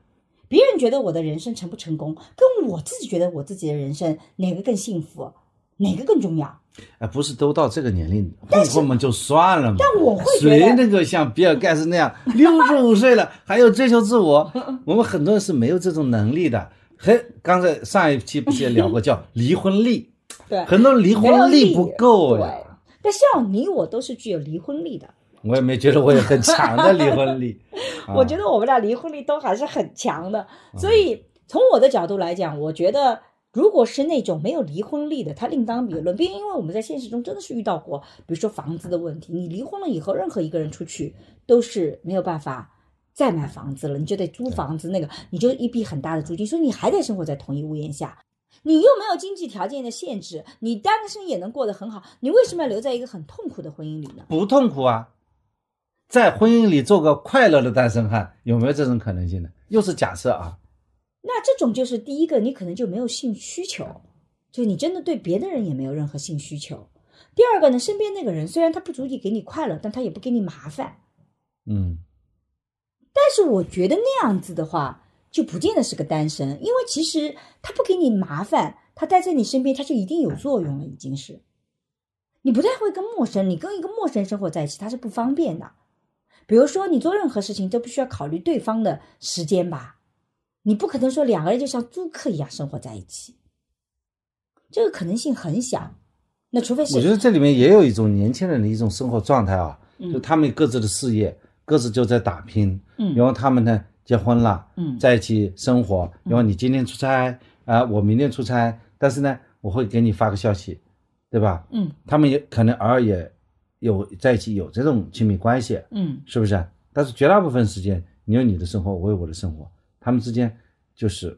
[SPEAKER 1] 别人觉得我的人生成不成功，跟我自己觉得我自己的人生哪个更幸福，哪个更重要？
[SPEAKER 3] 哎，不是都到这个年龄混混嘛就算了嘛。
[SPEAKER 1] 但我会
[SPEAKER 3] 谁能够像比尔盖茨那样六十五岁了 (laughs) 还要追求自我？我们很多人是没有这种能力的。嘿，刚才上一期不是也聊过 (laughs) 叫离婚力，
[SPEAKER 1] 对，
[SPEAKER 3] 很多人离婚力不够
[SPEAKER 1] 对
[SPEAKER 3] 呀。
[SPEAKER 1] 但像你我都是具有离婚力的，
[SPEAKER 3] 我也没觉得我有很强的离婚力。(laughs)
[SPEAKER 1] 我觉得我们俩离婚力都还是很强的，所以从我的角度来讲，我觉得如果是那种没有离婚力的，他另当别论。毕竟，因为我们在现实中真的是遇到过，比如说房子的问题，你离婚了以后，任何一个人出去都是没有办法再买房子了，你就得租房子，那个你就一笔很大的租金，所以你还得生活在同一屋檐下，你又没有经济条件的限制，你单身也能过得很好，你为什么要留在一个很痛苦的婚姻里呢？
[SPEAKER 3] 不痛苦啊，在婚姻里做个快乐的单身汉，有没有这种可能性呢？又是假设啊。
[SPEAKER 1] 那这种就是第一个，你可能就没有性需求，就你真的对别的人也没有任何性需求。第二个呢，身边那个人虽然他不足以给你快乐，但他也不给你麻烦。
[SPEAKER 3] 嗯，
[SPEAKER 1] 但是我觉得那样子的话，就不见得是个单身，因为其实他不给你麻烦，他待在你身边，他就一定有作用了，已经是。你不太会跟陌生，你跟一个陌生人生活在一起，他是不方便的。比如说，你做任何事情都必须要考虑对方的时间吧。你不可能说两个人就像租客一样生活在一起，这个可能性很小。那除非是
[SPEAKER 3] 我觉得这里面也有一种年轻人的一种生活状态啊，就他们各自的事业，各自就在打拼。
[SPEAKER 1] 嗯，
[SPEAKER 3] 然后他们呢结婚了，
[SPEAKER 1] 嗯，
[SPEAKER 3] 在一起生活。因为你今天出差啊，我明天出差，但是呢，我会给你发个消息，对吧？
[SPEAKER 1] 嗯，
[SPEAKER 3] 他们也可能偶尔也有在一起有这种亲密关系，
[SPEAKER 1] 嗯，
[SPEAKER 3] 是不是？但是绝大部分时间，你有你的生活，我有我的生活。他们之间就是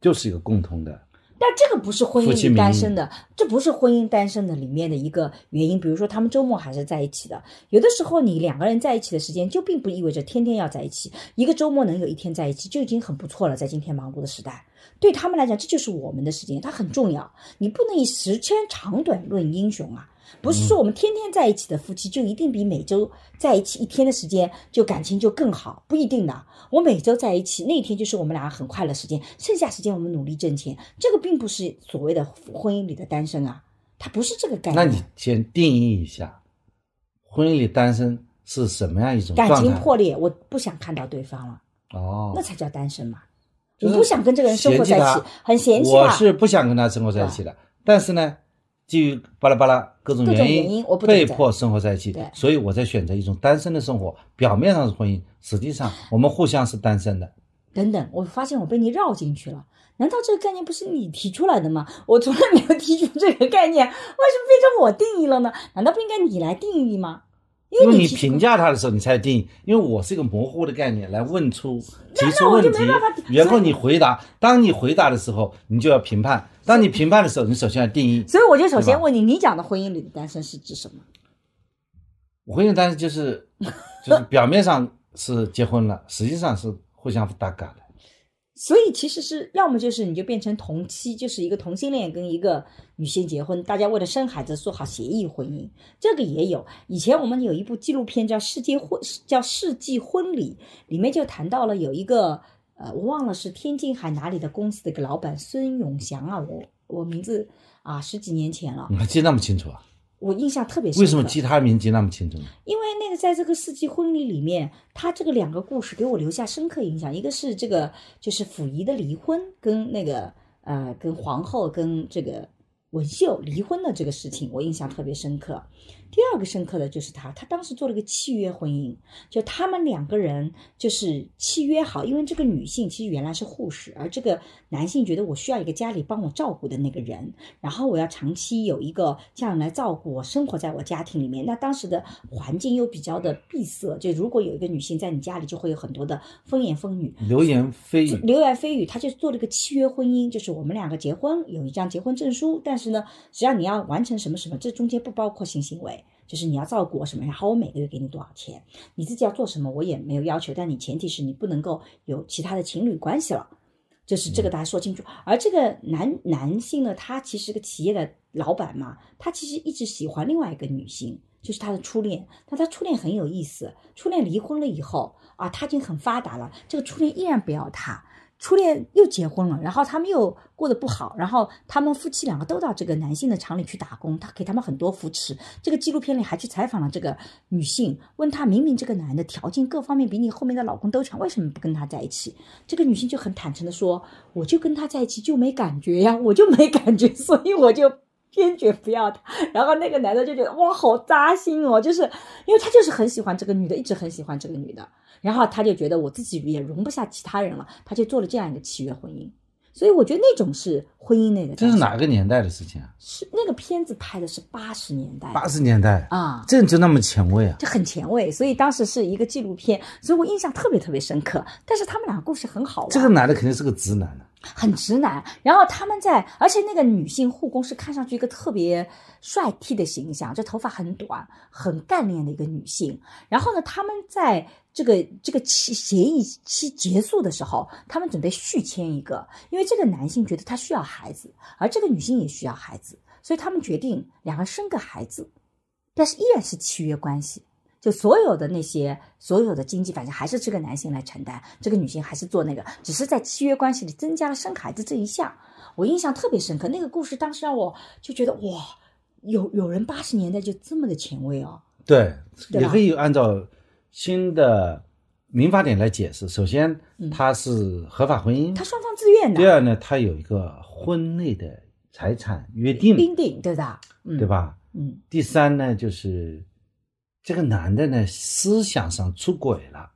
[SPEAKER 3] 就是一个共同的，
[SPEAKER 1] 但这个不是婚姻里单身的，这不是婚姻单身的里面的一个原因。比如说，他们周末还是在一起的。有的时候，你两个人在一起的时间，就并不意味着天天要在一起。一个周末能有一天在一起，就已经很不错了。在今天忙碌的时代，对他们来讲，这就是我们的时间，它很重要。你不能以时间长短论英雄啊！不是说我们天天在一起的夫妻就一定比每周在一起一天的时间就感情就更好，不一定的。我每周在一起那一天就是我们俩很快乐时间，剩下时间我们努力挣钱，这个并不是所谓的婚姻里的单身啊，它不是这个概念。
[SPEAKER 3] 那你先定义一下，婚姻里单身是什么样一种
[SPEAKER 1] 感？情破裂，我不想看到对方了，
[SPEAKER 3] 哦，
[SPEAKER 1] 那才叫单身嘛。
[SPEAKER 3] 就是
[SPEAKER 1] 我不想跟这个人生活在一起
[SPEAKER 3] 嫌，
[SPEAKER 1] 很嫌弃他。
[SPEAKER 3] 我是不想跟他生活在一起的，但是呢，基于巴拉巴拉各种原
[SPEAKER 1] 原因我不
[SPEAKER 3] 被迫生活在一起
[SPEAKER 1] 对，
[SPEAKER 3] 所以我在选择一种单身的生活。表面上是婚姻，实际上我们互相是单身的。
[SPEAKER 1] 等等，我发现我被你绕进去了。难道这个概念不是你提出来的吗？我从来没有提出这个概念，为什么变成我定义了呢？难道不应该你来定义吗？因
[SPEAKER 3] 因为你评价他的时候，你才定义。因为我是一个模糊的概念来问出、提出问题然后你回答。当你回答的时候，你就要评判；当你评判的时候，你首先要定义。
[SPEAKER 1] 所以我就首先问你，你讲的婚姻里的单身是指什么？
[SPEAKER 3] 婚姻单身就是就是表面上是结婚了，实际上是互相打嘎的。
[SPEAKER 1] 所以其实是要么就是你就变成同妻，就是一个同性恋跟一个女性结婚，大家为了生孩子做好协议婚姻，这个也有。以前我们有一部纪录片叫《世界婚》，叫《世纪婚礼》，里面就谈到了有一个呃，我忘了是天津还哪里的公司的一个老板孙永祥啊，我我名字啊十几年前了，
[SPEAKER 3] 你还记得那么清楚啊？
[SPEAKER 1] 我印象特别深刻。
[SPEAKER 3] 为什么其他名记那么清楚呢？
[SPEAKER 1] 因为那个在这个世纪婚礼里面，他这个两个故事给我留下深刻印象。一个是这个就是溥仪的离婚，跟那个呃跟皇后跟这个文秀离婚的这个事情，我印象特别深刻。第二个深刻的就是他，他当时做了一个契约婚姻，就他们两个人就是契约好，因为这个女性其实原来是护士，而这个男性觉得我需要一个家里帮我照顾的那个人，然后我要长期有一个这样来照顾我，生活在我家庭里面。那当时的环境又比较的闭塞，就如果有一个女性在你家里，就会有很多的风言风语。
[SPEAKER 3] 流言蜚语，
[SPEAKER 1] 流言蜚语，他就做了个契约婚姻，就是我们两个结婚有一张结婚证书，但是呢，只要你要完成什么什么，这中间不包括性行为，就是你要照顾我什么，然后我每个月给你多少钱，你自己要做什么我也没有要求，但你前提是你不能够有其他的情侣关系了，就是这个大家说清楚。而这个男男性呢，他其实是个企业的老板嘛，他其实一直喜欢另外一个女性，就是他的初恋，但他初恋很有意思，初恋离婚了以后啊，他已经很发达了，这个初恋依然不要他。初恋又结婚了，然后他们又过得不好，然后他们夫妻两个都到这个男性的厂里去打工，他给他们很多扶持。这个纪录片里还去采访了这个女性，问她明明这个男的条件各方面比你后面的老公都强，为什么不跟他在一起？这个女性就很坦诚的说，我就跟他在一起就没感觉呀，我就没感觉，(laughs) 所以我就。坚决不要他，然后那个男的就觉得哇，好扎心哦，就是因为他就是很喜欢这个女的，一直很喜欢这个女的，然后他就觉得我自己也容不下其他人了，他就做了这样一个契约婚姻。所以我觉得那种是婚姻内的。
[SPEAKER 3] 这是哪个年代的事情啊？
[SPEAKER 1] 是那个片子拍的是八十年代，
[SPEAKER 3] 八十年代
[SPEAKER 1] 啊，
[SPEAKER 3] 这就那么前卫啊，
[SPEAKER 1] 就很前卫。所以当时是一个纪录片，所以我印象特别特别深刻。但是他们两个故事很好玩。
[SPEAKER 3] 这个男的肯定是个直男啊。
[SPEAKER 1] 很直男，然后他们在，而且那个女性护工是看上去一个特别帅气的形象，这头发很短，很干练的一个女性。然后呢，他们在这个这个期协议期结束的时候，他们准备续签一个，因为这个男性觉得他需要孩子，而这个女性也需要孩子，所以他们决定两个生个孩子，但是依然是契约关系。就所有的那些所有的经济，反正还是这个男性来承担，这个女性还是做那个，只是在契约关系里增加了生孩子这一项。我印象特别深刻，那个故事当时让我就觉得哇，有有人八十年代就这么的前卫哦。
[SPEAKER 3] 对，也可以按照新的民法典来解释。首先，它是合法婚姻，
[SPEAKER 1] 它双方自愿的。
[SPEAKER 3] 第二呢，它有一个婚内的财产约定，
[SPEAKER 1] 约定对的，
[SPEAKER 3] 对吧？
[SPEAKER 1] 嗯。
[SPEAKER 3] 第三呢，就是。这个男的呢，思想上出轨了，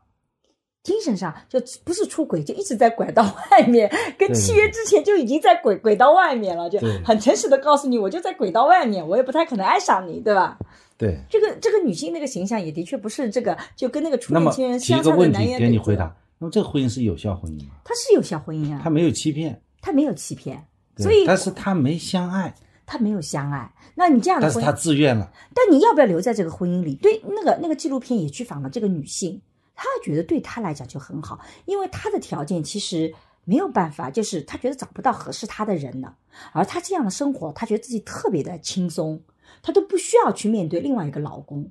[SPEAKER 1] 精神上就不是出轨，就一直在拐到外面，跟契约之前就已经在轨轨道外面了，就很诚实的告诉你，我就在轨道外面，我也不太可能爱上你，对吧？
[SPEAKER 3] 对，
[SPEAKER 1] 这个这个女性那个形象也的确不是这个，就跟那个初恋情人
[SPEAKER 3] 相
[SPEAKER 1] 差
[SPEAKER 3] 的问题给你回答，那么这个婚姻是有效婚姻吗？
[SPEAKER 1] 它是有效婚姻啊，
[SPEAKER 3] 他没有欺骗，
[SPEAKER 1] 他没有欺骗，所以
[SPEAKER 3] 但是他没相爱。
[SPEAKER 1] 他没有相爱，那你这样的，
[SPEAKER 3] 但是他自愿了。
[SPEAKER 1] 但你要不要留在这个婚姻里？对，那个那个纪录片也去访了这个女性，她觉得对她来讲就很好，因为她的条件其实没有办法，就是她觉得找不到合适她的人了。而她这样的生活，她觉得自己特别的轻松，她都不需要去面对另外一个老公，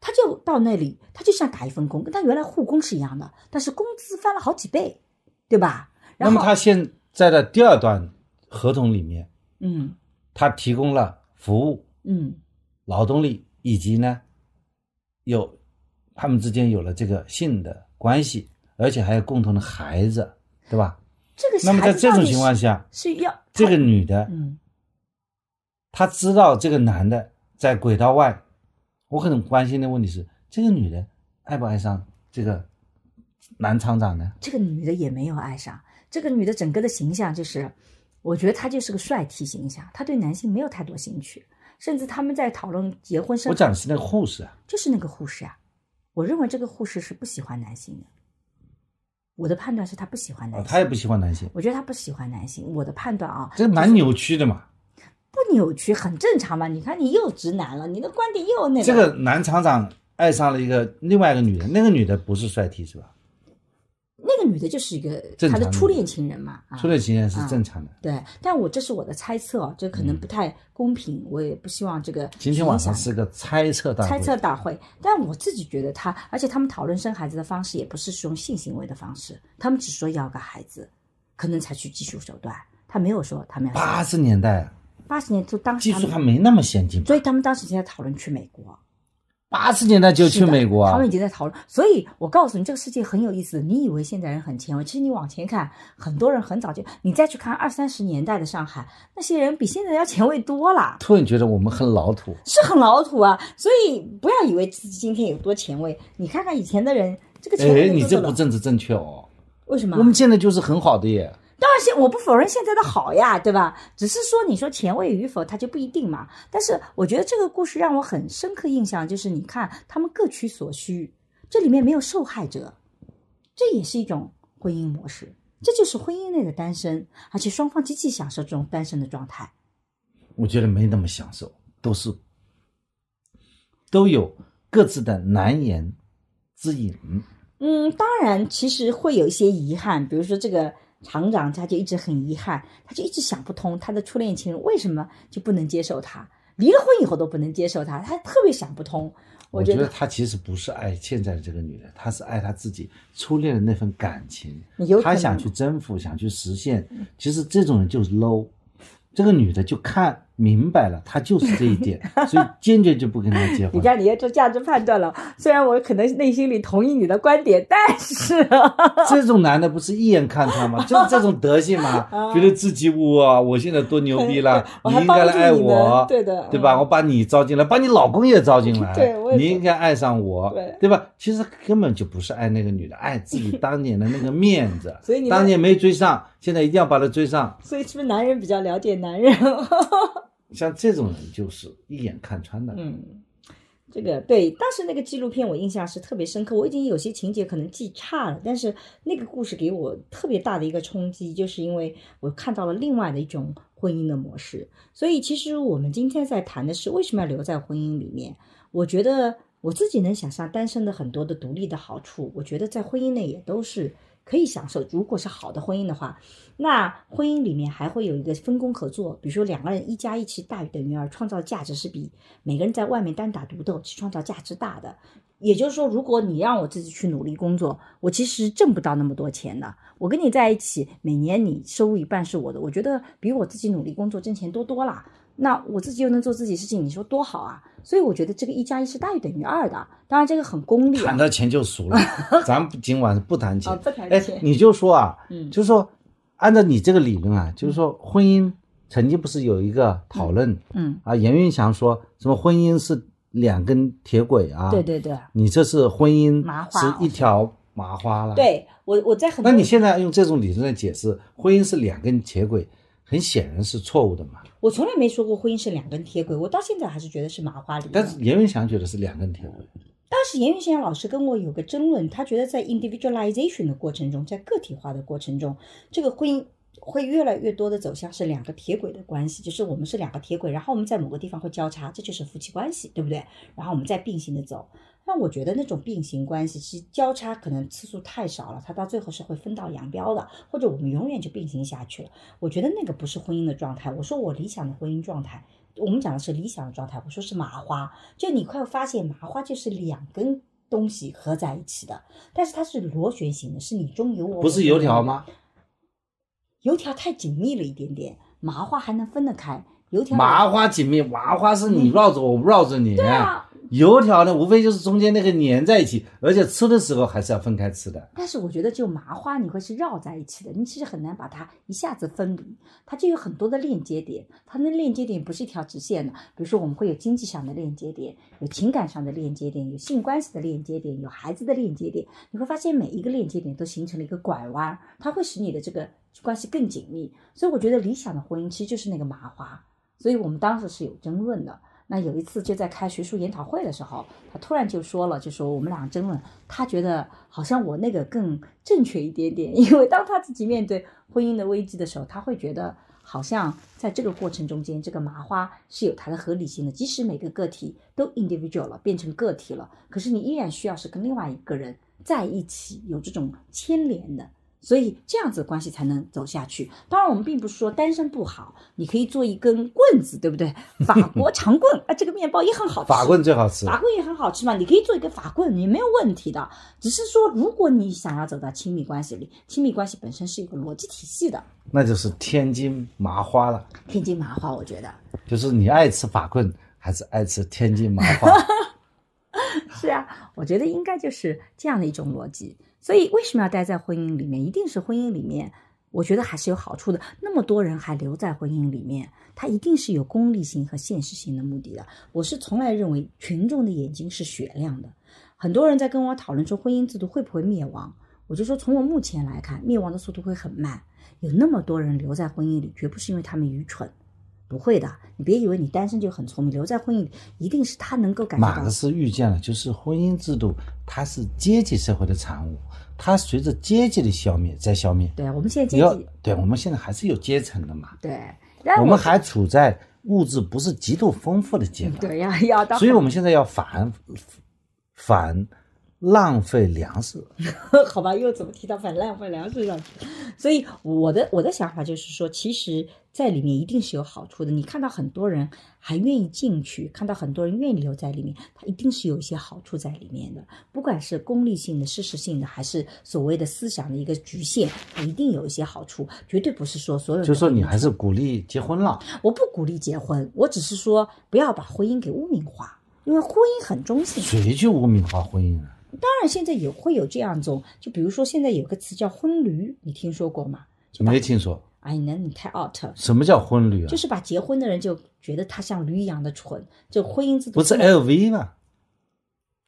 [SPEAKER 1] 她就到那里，她就像打一份工，跟她原来护工是一样的，但是工资翻了好几倍，对吧？
[SPEAKER 3] 那么她现在的第二段合同里面，
[SPEAKER 1] 嗯。
[SPEAKER 3] 她提供了服务，
[SPEAKER 1] 嗯，
[SPEAKER 3] 劳动力，以及呢，有他们之间有了这个性的关系，而且还有共同的孩子，对吧？
[SPEAKER 1] 这个
[SPEAKER 3] 那么在这种情况下
[SPEAKER 1] 是要
[SPEAKER 3] 这个女的，
[SPEAKER 1] 嗯，
[SPEAKER 3] 她知道这个男的在轨道外，我很关心的问题是，这个女的爱不爱上这个男厂长呢？
[SPEAKER 1] 这个女的也没有爱上，这个女的整个的形象就是。我觉得她就是个帅 T 形象，她对男性没有太多兴趣，甚至他们在讨论结婚生。
[SPEAKER 3] 我讲的是那个护士啊，
[SPEAKER 1] 就是那个护士啊。我认为这个护士是不喜欢男性的。我的判断是她不喜欢男性，
[SPEAKER 3] 他也不喜欢男性。
[SPEAKER 1] 我觉得她不喜欢男性。我的判断啊，
[SPEAKER 3] 这蛮扭曲的嘛。
[SPEAKER 1] 不扭曲，很正常嘛。你看，你又直男了，你的观点又那个。
[SPEAKER 3] 这个男厂长爱上了一个另外一个女人，那个女的不是帅 T 是吧？
[SPEAKER 1] 那个女的就是一个他的初恋情人嘛，
[SPEAKER 3] 初恋情人是正常的。
[SPEAKER 1] 对，但我这是我的猜测，这可能不太公平，我也不希望这个。
[SPEAKER 3] 今天晚上是个猜测大会。
[SPEAKER 1] 猜测大会，但我自己觉得他，而且他们讨论生孩子的方式也不是用性行为的方式，他们只说要个孩子，可能采取技术手段，他没有说他们要。
[SPEAKER 3] 八十年代，
[SPEAKER 1] 八十年就当时
[SPEAKER 3] 技术还没那么先进，
[SPEAKER 1] 所以他们当时就在讨论去美国。
[SPEAKER 3] 八十年代就去美国，
[SPEAKER 1] 他们已经在讨论。所以我告诉你，这个世界很有意思。你以为现在人很前卫，其实你往前看，很多人很早就。你再去看二三十年代的上海，那些人比现在要前卫多了。
[SPEAKER 3] 突然觉得我们很老土，
[SPEAKER 1] 是很老土啊。所以不要以为自己今天有多前卫。你看看以前的人，这个前卫。
[SPEAKER 3] 哎，你这不政治正确哦。
[SPEAKER 1] 为什么？
[SPEAKER 3] 我们现在就是很好的耶。
[SPEAKER 1] 当然，现我不否认现在的好呀，对吧？只是说，你说前卫与否，它就不一定嘛。但是，我觉得这个故事让我很深刻印象，就是你看他们各取所需，这里面没有受害者，这也是一种婚姻模式，这就是婚姻内的单身，而且双方极其享受这种单身的状态。
[SPEAKER 3] 我觉得没那么享受，都是都有各自的难言之隐。
[SPEAKER 1] 嗯，当然，其实会有一些遗憾，比如说这个。厂长他就一直很遗憾，他就一直想不通他的初恋情人为什么就不能接受他，离了婚以后都不能接受他，他特别想不通。我
[SPEAKER 3] 觉得他其实不是爱现在的这个女人，他是爱他自己初恋的那份感情，他想去征服，想去实现。其实这种人就是 low，这个女的就看明白了，他就是这一点，(laughs) 所以坚决就不跟他结婚。
[SPEAKER 1] 你看，你要做价值判断了。虽然我可能内心里同意你的观点，但是 (laughs)
[SPEAKER 3] 这种男的不是一眼看穿吗？就是这种德性嘛，(laughs) 觉得自己我我现在多牛逼了，你应该来爱我，
[SPEAKER 1] 对的
[SPEAKER 3] 对吧？
[SPEAKER 1] 嗯
[SPEAKER 3] 我把你招进来，把你老公也招进来，
[SPEAKER 1] 对我
[SPEAKER 3] 你应该爱上我，
[SPEAKER 1] 对
[SPEAKER 3] 吧？其实根本就不是爱那个女的，爱自己当年的那个面子。
[SPEAKER 1] 所以你
[SPEAKER 3] 当年没追上，现在一定要把他追上。
[SPEAKER 1] 所以是不是男人比较了解男人？
[SPEAKER 3] 像这种人就是一眼看穿的。
[SPEAKER 1] 嗯，这个对，当时那个纪录片我印象是特别深刻，我已经有些情节可能记差了，但是那个故事给我特别大的一个冲击，就是因为我看到了另外的一种婚姻的模式。所以其实我们今天在谈的是为什么要留在婚姻里面。我觉得我自己能想象单身的很多的独立的好处，我觉得在婚姻内也都是可以享受。如果是好的婚姻的话，那婚姻里面还会有一个分工合作，比如说两个人一加一其实大于等于二，创造价值是比每个人在外面单打独斗去创造价值大的。也就是说，如果你让我自己去努力工作，我其实挣不到那么多钱的。我跟你在一起，每年你收入一半是我的，我觉得比我自己努力工作挣钱多多啦。那我自己又能做自己事情，你说多好啊！所以我觉得这个一加一是大于等于二的。当然，这个很功利啊
[SPEAKER 3] 谈。到钱就俗了，咱今晚不谈钱。
[SPEAKER 1] 啊不谈
[SPEAKER 3] 哎
[SPEAKER 1] 钱，
[SPEAKER 3] 你就说啊，
[SPEAKER 1] 嗯
[SPEAKER 3] 就是说，按照你这个理论啊，就是说婚姻曾经不是有一个讨论
[SPEAKER 1] 嗯，
[SPEAKER 3] 啊？严云祥说什么婚姻是两根铁轨啊？
[SPEAKER 1] 对对对，
[SPEAKER 3] 你这是婚姻是一条麻花了。，
[SPEAKER 1] 对我我在很
[SPEAKER 3] 那你现在用这种理论来解释婚姻是两根铁轨，很显然是错误的嘛。
[SPEAKER 1] 我从来没说过婚姻是两根铁轨，我到现在还是觉得是麻花。
[SPEAKER 3] 但是严云祥觉得是两根铁轨。
[SPEAKER 1] 当时严云翔老师跟我有个争论，他觉得在 individualization 的过程中，在个体化的过程中，这个婚姻会越来越多的走向是两个铁轨的关系，就是我们是两个铁轨，然后我们在某个地方会交叉，这就是夫妻关系，对不对？然后我们再并行的走。那我觉得那种并行关系，其实交叉可能次数太少了，它到最后是会分道扬镳的，或者我们永远就并行下去了。我觉得那个不是婚姻的状态。我说我理想的婚姻状态，我们讲的是理想的状态，我说是麻花，就你快发现麻花就是两根东西合在一起的，但是它是螺旋形的，是你中有我，
[SPEAKER 3] 不是油条吗？？
[SPEAKER 1] 油条太紧密了一点点，麻花还能分得开。油条
[SPEAKER 3] 麻花紧密，麻花是你绕着我，我绕着你。
[SPEAKER 1] 对啊，
[SPEAKER 3] 油条呢，无非就是中间那个粘在一起，而且吃的时候还是要分开吃的。
[SPEAKER 1] 但是我觉得就麻花你会是绕在一起的，你其实很难把它一下子分离，它就有很多的链接点，它那链接点不是一条直线的，比如说我们会有经济上的链接点，有情感上的链接点，有性关系的链接点，有孩子的链接点，你会发现每一个链接点都形成了一个拐弯，它会使你的这个关系更紧密，所以我觉得理想的婚姻其实就是那个麻花，所以我们当时是有争论的。那有一次就在开学术研讨会的时候，他突然就说了，就说我们俩争论，他觉得好像我那个更正确一点点，(laughs) 因为当他自己面对婚姻的危机的时候，他会觉得好像在这个过程中间，这个麻花是有它的合理性的，即使每个个体都 individual 了，变成个体了，可是你依然需要是跟另外一个人在一起，有这种牵连的。所以这样子的关系才能走下去。当然，我们并不是说单身不好，你可以做一根棍子，对不对？(laughs) 法国长棍啊，这个面包也很好吃。
[SPEAKER 3] 法棍最好吃。
[SPEAKER 1] 法棍也很好吃嘛，你可以做一个法棍，也没有问题的。只是说，如果你想要走到亲密关系里，亲密关系本身是一个逻辑体系的。
[SPEAKER 3] 那就是天津麻花了，
[SPEAKER 1] 天津麻花，我觉得
[SPEAKER 3] 就是你爱吃法棍还是爱吃天津麻花？(laughs)
[SPEAKER 1] 是啊，我觉得应该就是这样的一种逻辑。所以，为什么要待在婚姻里面？一定是婚姻里面，我觉得还是有好处的。那么多人还留在婚姻里面，他一定是有功利性和现实性的目的的。我是从来认为群众的眼睛是雪亮的。很多人在跟我讨论说婚姻制度会不会灭亡，我就说从我目前来看，灭亡的速度会很慢。有那么多人留在婚姻里，绝不是因为他们愚蠢。不会的，你别以为你单身就很聪明，留在婚姻里一定是他能够感觉到
[SPEAKER 3] 马克思预见了，就是婚姻制度它是阶级社会的产物，它随着阶级的消灭在消灭。
[SPEAKER 1] 对，我们现在阶级
[SPEAKER 3] 对，我们现在还是有阶层的嘛，
[SPEAKER 1] 对，
[SPEAKER 3] 我们还处在物质不是极度丰富的阶段，
[SPEAKER 1] 对呀要到，
[SPEAKER 3] 所以我们现在要反反浪费粮食。(laughs)
[SPEAKER 1] 好吧，又怎么提到反浪费粮食上去？所以我的我的想法就是说，其实，在里面一定是有好处的。你看到很多人还愿意进去，看到很多人愿意留在里面，它一定是有一些好处在里面的。不管是功利性的、事实性的，还是所谓的思想的一个局限，它一定有一些好处，绝对不是说所有人。
[SPEAKER 3] 就说你还是鼓励结婚了。
[SPEAKER 1] 我不鼓励结婚，我只是说不要把婚姻给污名化，因为婚姻很中性。
[SPEAKER 3] 谁去污名化婚姻啊？
[SPEAKER 1] 当然，现在也会有这样一种，就比如说现在有个词叫婚驴，你听说过吗？
[SPEAKER 3] 没听说。
[SPEAKER 1] 哎，那你太 out 了。
[SPEAKER 3] 什么叫婚驴啊？
[SPEAKER 1] 就是把结婚的人就觉得他像驴一样的蠢，就婚姻制度
[SPEAKER 3] 不是 LV 吗？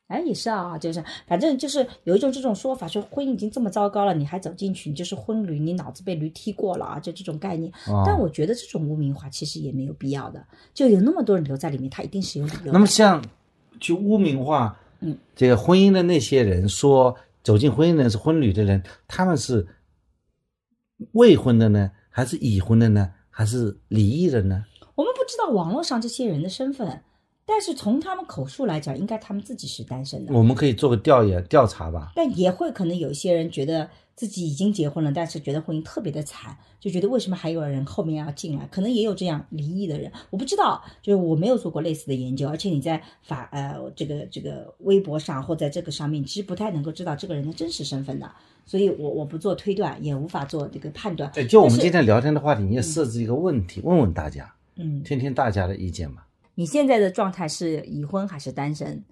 [SPEAKER 1] 哎，也是啊，就是反正就是有一种这种说法，说婚姻已经这么糟糕了，你还走进去，你就是婚驴，你脑子被驴踢过了啊，就这种概念。但我觉得这种污名化其实也没有必要的，就有那么多人留在里面，他一定是有理由。
[SPEAKER 3] 那么像就污名化，
[SPEAKER 1] 嗯，
[SPEAKER 3] 这个婚姻的那些人说走进婚姻的人是婚旅的人，他们是未婚的呢，还是已婚的呢，还是离异的呢？
[SPEAKER 1] 我们不知道网络上这些人的身份。但是从他们口述来讲，应该他们自己是单身的。
[SPEAKER 3] 我们可以做个调研调查吧。
[SPEAKER 1] 但也会可能有些人觉得自己已经结婚了，但是觉得婚姻特别的惨，就觉得为什么还有人后面要进来？可能也有这样离异的人，我不知道，就是我没有做过类似的研究。而且你在法呃这个这个微博上或在这个上面，其实不太能够知道这个人的真实身份的，所以我我不做推断，也无法做这个判断。
[SPEAKER 3] 就我们今天聊天的话题，你也设置一个问题，问问大家，
[SPEAKER 1] 嗯，
[SPEAKER 3] 听听大家的意见嘛。
[SPEAKER 1] 你现在的状态是已婚还是单身？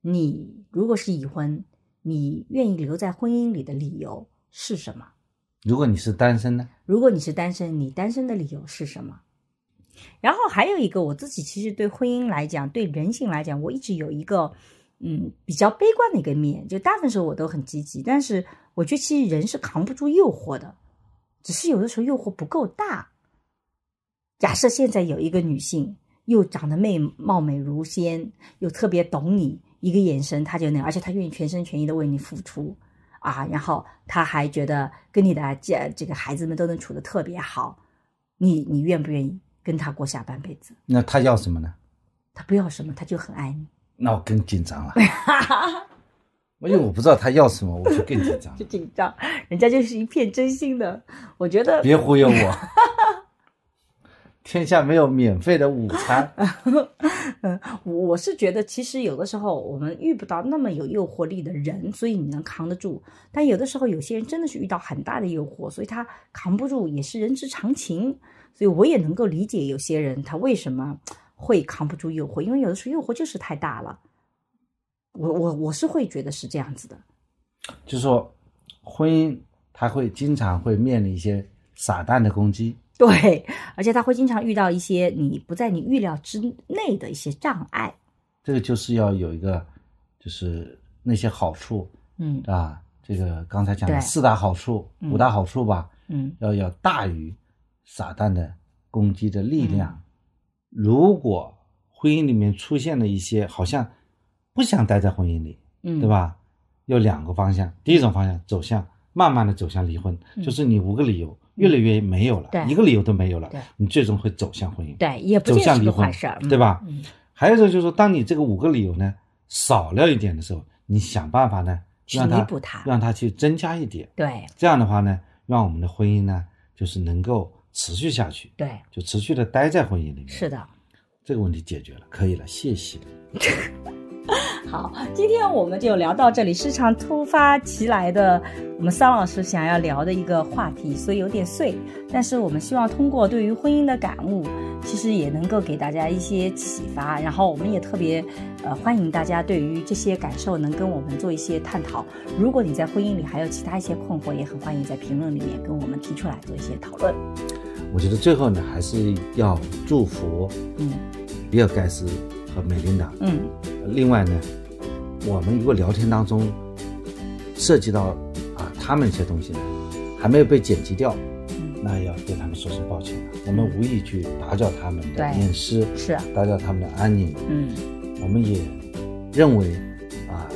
[SPEAKER 1] 你如果是已婚，你愿意留在婚姻里的理由是什么？
[SPEAKER 3] 如果你是单身呢？
[SPEAKER 1] 如果你是单身，你单身的理由是什么？然后还有一个，我自己其实对婚姻来讲，对人性来讲，我一直有一个嗯比较悲观的一个面，就大部分时候我都很积极，但是我觉得其实人是扛不住诱惑的，只是有的时候诱惑不够大。假设现在有一个女性。又长得美貌美如仙，又特别懂你，一个眼神他就那，而且他愿意全心全意的为你付出啊，然后他还觉得跟你的这这个孩子们都能处得特别好，你你愿不愿意跟他过下半辈子？
[SPEAKER 3] 那他要什么呢？
[SPEAKER 1] 他不要什么，他就很爱你。
[SPEAKER 3] 那我更紧张了，因为我不知道他要什么，我就更紧张。
[SPEAKER 1] 就紧张，人家就是一片真心的，我觉得
[SPEAKER 3] 别忽悠我。天下没有免费的午餐。(laughs)
[SPEAKER 1] 嗯，我是觉得，其实有的时候我们遇不到那么有诱惑力的人，所以你能扛得住。但有的时候，有些人真的是遇到很大的诱惑，所以他扛不住，也是人之常情。所以我也能够理解有些人他为什么会扛不住诱惑，因为有的时候诱惑就是太大了。我我我是会觉得是这样子的，
[SPEAKER 3] 就是说，婚姻他会经常会面临一些撒旦的攻击。
[SPEAKER 1] 对，而且他会经常遇到一些你不在你预料之内的一些障碍。
[SPEAKER 3] 这个就是要有一个，就是那些好处，
[SPEAKER 1] 嗯
[SPEAKER 3] 啊，这个刚才讲的四大好处、五大好处吧，
[SPEAKER 1] 嗯，
[SPEAKER 3] 要要大于撒旦的攻击的力量。如果婚姻里面出现了一些好像不想待在婚姻里，
[SPEAKER 1] 嗯，
[SPEAKER 3] 对吧？有两个方向，第一种方向走向慢慢的走向离婚，就是你五个理由。越来越没有了，一个理由都没有了，你最终会走向婚姻，
[SPEAKER 1] 对，也不
[SPEAKER 3] 走向离婚，对吧？
[SPEAKER 1] 嗯，
[SPEAKER 3] 还有一种就是说，当你这个五个理由呢少了一点的时候，你想办法呢让
[SPEAKER 1] 弥补它，
[SPEAKER 3] 让它去增加一点，
[SPEAKER 1] 对，
[SPEAKER 3] 这样的话呢，让我们的婚姻呢就是能够持续下去，
[SPEAKER 1] 对，
[SPEAKER 3] 就持续的待在婚姻里面。
[SPEAKER 1] 是的，
[SPEAKER 3] 这个问题解决了，可以了，谢谢。(laughs)
[SPEAKER 1] 好，今天我们就聊到这里。时常突发奇来的，我们桑老师想要聊的一个话题，所以有点碎。但是我们希望通过对于婚姻的感悟，其实也能够给大家一些启发。然后我们也特别呃欢迎大家对于这些感受能跟我们做一些探讨。如果你在婚姻里还有其他一些困惑，也很欢迎在评论里面跟我们提出来做一些讨论。
[SPEAKER 3] 我觉得最后呢，还是要祝福
[SPEAKER 1] 嗯
[SPEAKER 3] 比尔盖茨和美琳达。
[SPEAKER 1] 嗯。
[SPEAKER 3] 另外呢，我们如果聊天当中涉及到啊他们一些东西呢，还没有被剪辑掉，那要对他们说声抱歉了。我们无意去打搅他们的隐私，
[SPEAKER 1] 是
[SPEAKER 3] 打搅他们的安宁。
[SPEAKER 1] 嗯，
[SPEAKER 3] 我们也认为啊，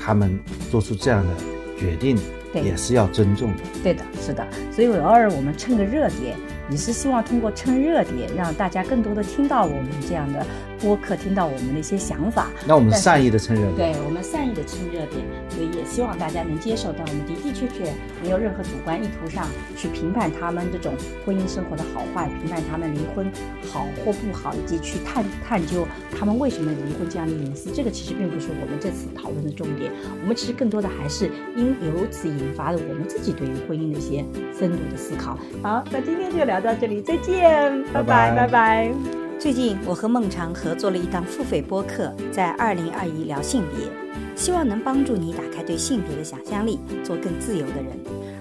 [SPEAKER 3] 他们做出这样的决定，也是要尊重的。
[SPEAKER 1] 对的，是的。所以偶尔我们蹭个热点。也是希望通过蹭热点，让大家更多的听到我们这样的不播客听到我们的一些想法。
[SPEAKER 3] 那我们善意的蹭热点。
[SPEAKER 1] 对我们善意的蹭热点，所以也希望大家能接受到我们的的确确没有任何主观意图上去评判他们这种婚姻生活的好坏，评判他们离婚好或不好，以及去探探究他们为什么离婚这样的隐私。这个其实并不是我们这次讨论的重点，我们其实更多的还是因由此引发的我们自己对于婚姻的一些深度的思考。好，那今天就聊到这里，再见，拜拜，
[SPEAKER 3] 拜拜
[SPEAKER 1] 拜拜。最近，我和孟常合作了一档付费播客，在二零二一聊性别，希望能帮助你打开对性别的想象力，做更自由的人。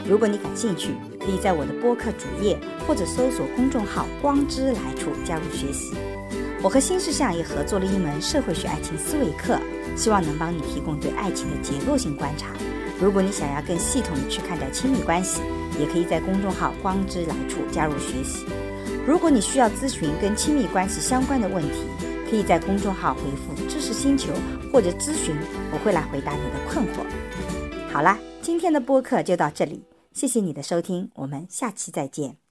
[SPEAKER 1] 如果你感兴趣，可以在我的播客主页或者搜索公众号“光之来处”加入学习。我和新事项也合作了一门社会学爱情思维课，希望能帮你提供对爱情的结构性观察。如果你想要更系统的去看待亲密关系，也可以在公众号“光之来处”加入学习。如果你需要咨询跟亲密关系相关的问题，可以在公众号回复“知识星球”或者咨询，我会来回答你的困惑。好啦，今天的播客就到这里，谢谢你的收听，我们下期再见。